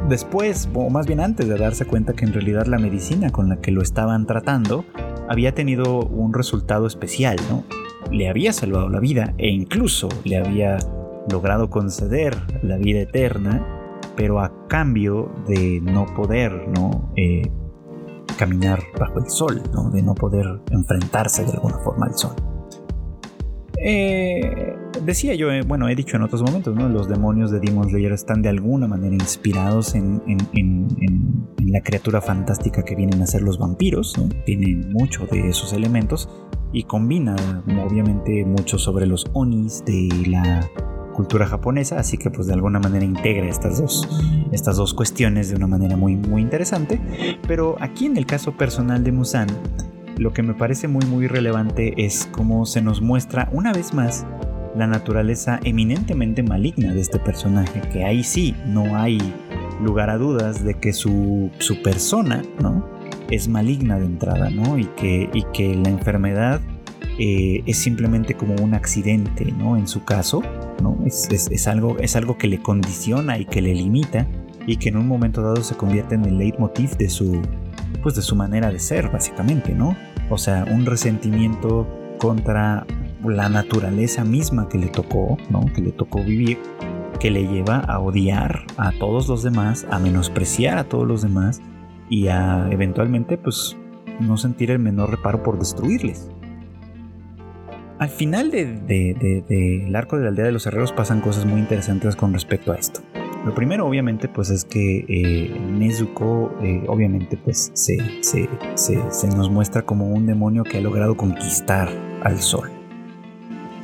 después, o más bien antes de darse cuenta que en realidad la medicina con la que lo estaban tratando había tenido un resultado especial, ¿no? Le había salvado la vida e incluso le había logrado conceder la vida eterna, pero a cambio de no poder ¿no? Eh, caminar bajo el sol, de no poder enfrentarse de alguna forma al sol. Eh, decía yo, eh, bueno, he dicho en otros momentos, ¿no? los demonios de Demon Slayer están de alguna manera inspirados en, la criatura fantástica que vienen a ser los vampiros, ¿no? tienen mucho de esos elementos y combina obviamente mucho sobre los onis de la cultura japonesa, así que pues de alguna manera integra estas dos, estas dos cuestiones de una manera muy, muy interesante. Pero aquí en el caso personal de Musan, lo que me parece muy muy relevante es cómo se nos muestra una vez más la naturaleza eminentemente maligna de este personaje, que ahí sí no hay lugar a dudas de que su, su persona, ¿no? Es maligna de entrada, ¿no? Y que, y que la enfermedad eh, es simplemente como un accidente, ¿no? En su caso, ¿no? Es, algo, es algo que le condiciona y que le limita y que en un momento dado se convierte en el leitmotiv de su, pues de su manera de ser, básicamente, ¿no? O sea, un resentimiento contra la naturaleza misma que le tocó, ¿no? Que le tocó vivir, que le lleva a odiar a todos los demás, a menospreciar a todos los demás y a eventualmente, pues, no sentir el menor reparo por destruirles. Al final del de, arco de la aldea de los herreros pasan cosas muy interesantes con respecto a esto. Lo primero, obviamente, pues es que eh, Nezuko, eh, obviamente, pues se, se, nos muestra como un demonio que ha logrado conquistar al sol.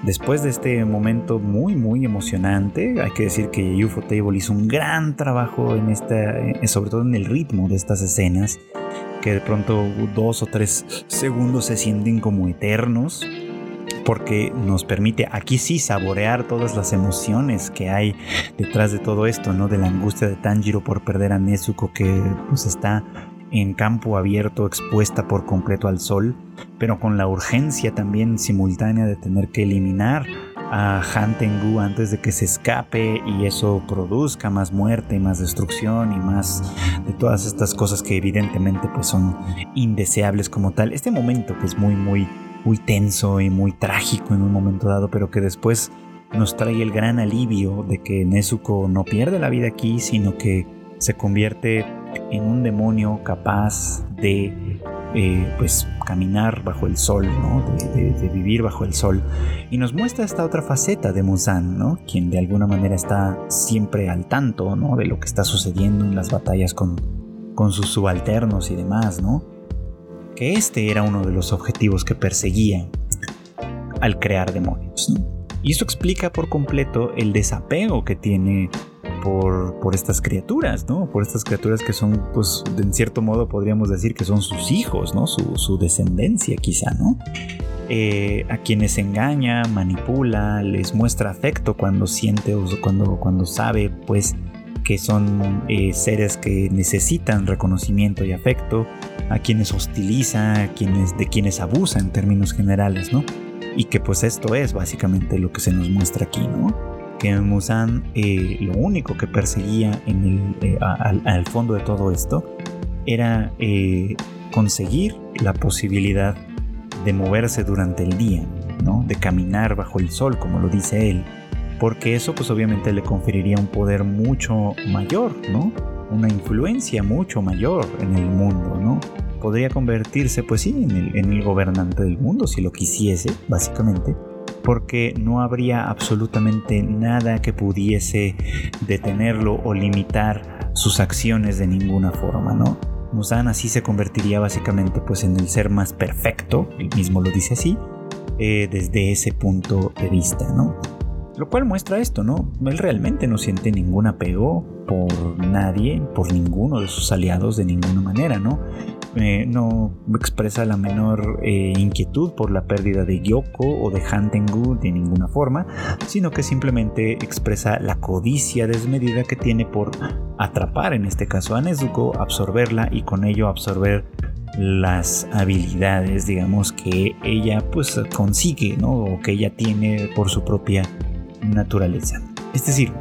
Después de este momento muy, muy emocionante, hay que decir que UFO Table hizo un gran trabajo en esta, eh, sobre todo en el ritmo de estas escenas, que de pronto dos o tres segundos se sienten como eternos porque nos permite aquí sí saborear todas las emociones que hay detrás de todo esto, ¿no? De la angustia de Tanjiro por perder a Nezuko que pues está en campo abierto expuesta por completo al sol, pero con la urgencia también simultánea de tener que eliminar a Han Tengu antes de que se escape y eso produzca más muerte, más destrucción y más de todas estas cosas que evidentemente pues son indeseables como tal. Este momento que es muy muy muy tenso y muy trágico en un momento dado, pero que después nos trae el gran alivio de que Nezuko no pierde la vida aquí, sino que se convierte en un demonio capaz de eh, pues caminar bajo el sol, ¿no? De, vivir bajo el sol. Y nos muestra esta otra faceta de Musan, ¿no? Quien de alguna manera está siempre al tanto, ¿no? De lo que está sucediendo en las batallas con, con sus subalternos y demás, ¿no? Que este era uno de los objetivos que perseguía al crear demonios. Y eso explica por completo el desapego que tiene por, por, estas criaturas, ¿no? Por estas criaturas que son, pues, en cierto modo podríamos decir que son sus hijos, ¿no? Su, descendencia quizá, ¿no? Eh, a quienes engaña, manipula, les muestra afecto cuando siente o cuando, cuando sabe, pues, que son eh, seres que necesitan reconocimiento y afecto, a quienes hostiliza, a quienes, de quienes abusa en términos generales, ¿no? Y que pues esto es básicamente lo que se nos muestra aquí, ¿no? Que Musan eh, lo único que perseguía en el, eh, al, fondo de todo esto era conseguir la posibilidad de moverse durante el día, ¿no? De caminar bajo el sol, como lo dice él, porque eso pues obviamente le conferiría un poder mucho mayor, ¿no? Una influencia mucho mayor en el mundo, ¿no? Podría convertirse pues sí en el, gobernante del mundo si lo quisiese, básicamente, porque no habría absolutamente nada que pudiese detenerlo o limitar sus acciones de ninguna forma, ¿no? Musan así se convertiría básicamente pues en el ser más perfecto, él mismo lo dice así, eh, desde ese punto de vista, ¿no? Lo cual muestra esto, ¿no? Él realmente no siente ningún apego por nadie, por ninguno de sus aliados de ninguna manera, ¿no? Eh, no expresa la menor eh, inquietud por la pérdida de Gyoko o de Hantengu de ninguna forma, sino que simplemente expresa la codicia desmedida que tiene por atrapar, en este caso a Nezuko, absorberla y con ello absorber las habilidades, digamos, que ella pues consigue, ¿no? O que ella tiene por su propia naturaleza. Es decir,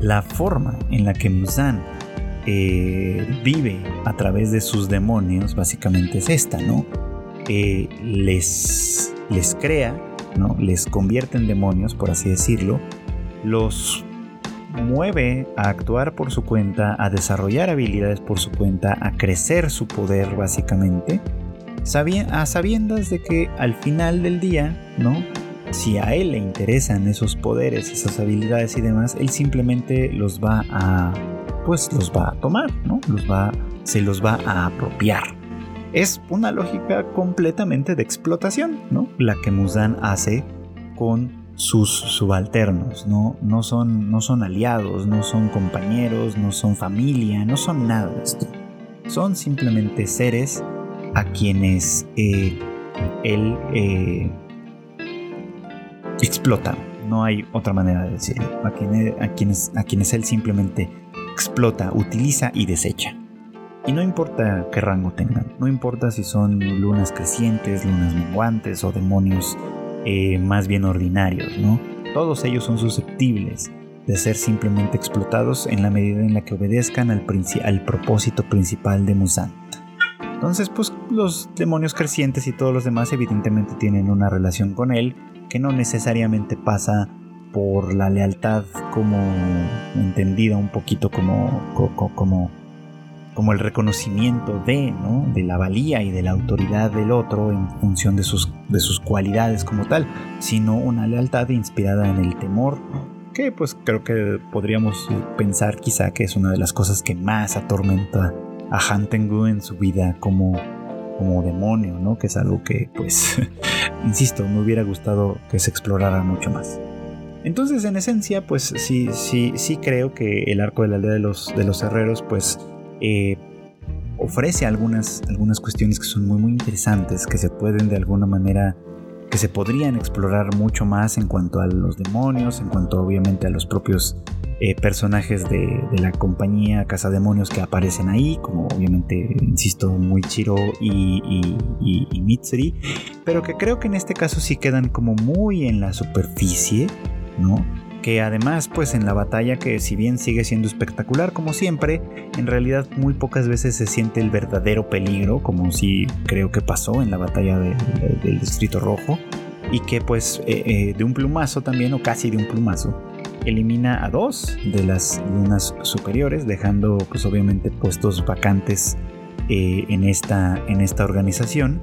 la forma en la que Musan eh, vive a través de sus demonios básicamente es esta, ¿no? Eh, les, les crea, ¿no? Les convierte en demonios, por así decirlo, los mueve a actuar por su cuenta, a desarrollar habilidades por su cuenta, a crecer su poder básicamente, a sabiendas de que al final del día, ¿no? Si a él le interesan esos poderes, esas habilidades y demás, él simplemente los va a, pues los va a tomar, ¿no? Los va, se los va a apropiar. Es una lógica completamente de explotación, ¿no? La que Musan hace con sus subalternos, ¿no? No son, no son aliados, no son compañeros, no son familia, no son nada de esto. Son simplemente seres a quienes eh, él eh, explota. No hay otra manera de decirlo. A, quienes, a quienes él simplemente explota, utiliza y desecha. Y no importa qué rango tengan, no importa si son lunas crecientes, lunas menguantes o demonios eh, más bien ordinarios, ¿no? Todos ellos son susceptibles de ser simplemente explotados en la medida en la que obedezcan al, al propósito principal de Musan. Entonces, pues los demonios crecientes y todos los demás evidentemente tienen una relación con él que no necesariamente pasa por la lealtad como entendida un poquito como, como, como el reconocimiento de, ¿no? de la valía y de la autoridad del otro en función de sus, de sus cualidades como tal, sino una lealtad inspirada en el temor, que pues creo que podríamos pensar quizá que es una de las cosas que más atormenta a Hantengu en su vida como como demonio, ¿no? Que es algo que, pues, [LAUGHS] insisto, me hubiera gustado que se explorara mucho más. Entonces, en esencia, pues sí, sí, sí creo que el arco de la aldea de los, de los herreros, pues, eh, ofrece algunas, algunas cuestiones que son muy, muy interesantes, que se pueden de alguna manera que se podrían explorar mucho más en cuanto a los demonios, en cuanto obviamente a los propios eh, personajes de, la compañía Casa Demonios que aparecen ahí, como obviamente, insisto, Muichiro y, y, Mitsuri, pero que creo que en este caso sí quedan como muy en la superficie, ¿no? que además pues en la batalla que si bien sigue siendo espectacular como siempre, en realidad muy pocas veces se siente el verdadero peligro como si creo que pasó en la batalla del Distrito Rojo y que pues eh, eh, de un plumazo también o casi de un plumazo elimina a dos de las lunas superiores dejando pues obviamente puestos vacantes eh, en, esta, en esta organización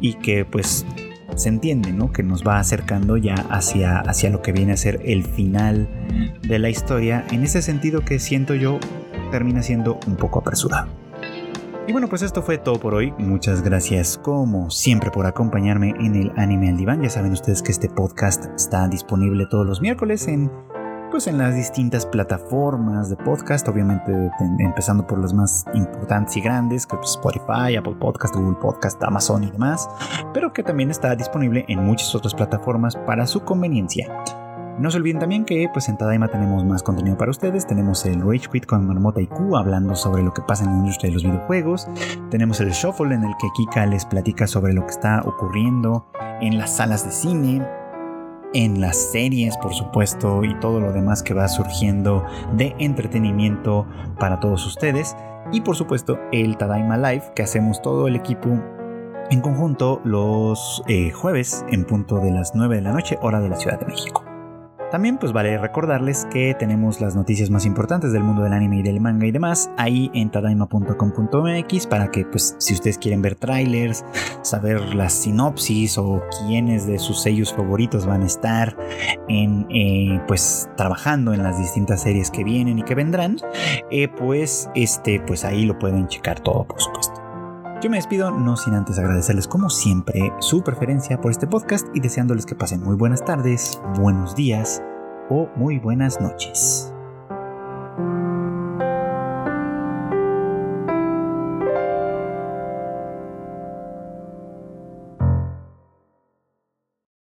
y que pues se entiende, ¿no? Que nos va acercando ya hacia, hacia lo que viene a ser el final de la historia, en ese sentido que siento yo termina siendo un poco apresurado. Y bueno, pues esto fue todo por hoy. Muchas gracias como siempre por acompañarme en el Anime al Diván. Ya saben ustedes que este podcast está disponible todos los miércoles en pues en las distintas plataformas de podcast, obviamente empezando por las más importantes y grandes, que pues Spotify, Apple Podcast, Google Podcast, Amazon y demás, pero que también está disponible en muchas otras plataformas para su conveniencia. No se olviden también que pues en Tadaima tenemos más contenido para ustedes. Tenemos el Rage Quit con Marmota y Q hablando sobre lo que pasa en la industria de los videojuegos. Tenemos el Shuffle en el que Kika les platica sobre lo que está ocurriendo en las salas de cine en las series, por supuesto, y todo lo demás que va surgiendo de entretenimiento para todos ustedes. Y por supuesto, el Tadaima Live, que hacemos todo el equipo en conjunto los eh, jueves en punto de las 9 de la noche, hora de la Ciudad de México. También pues vale recordarles que tenemos las noticias más importantes del mundo del anime y del manga y demás ahí en tadaima.com.mx para que pues si ustedes quieren ver trailers, saber las sinopsis o quiénes de sus sellos favoritos van a estar en eh, pues trabajando en las distintas series que vienen y que vendrán, eh, pues este pues ahí lo pueden checar todo por supuesto. Yo me despido no sin antes agradecerles como siempre su preferencia por este podcast y deseándoles que pasen muy buenas tardes, buenos días o muy buenas noches.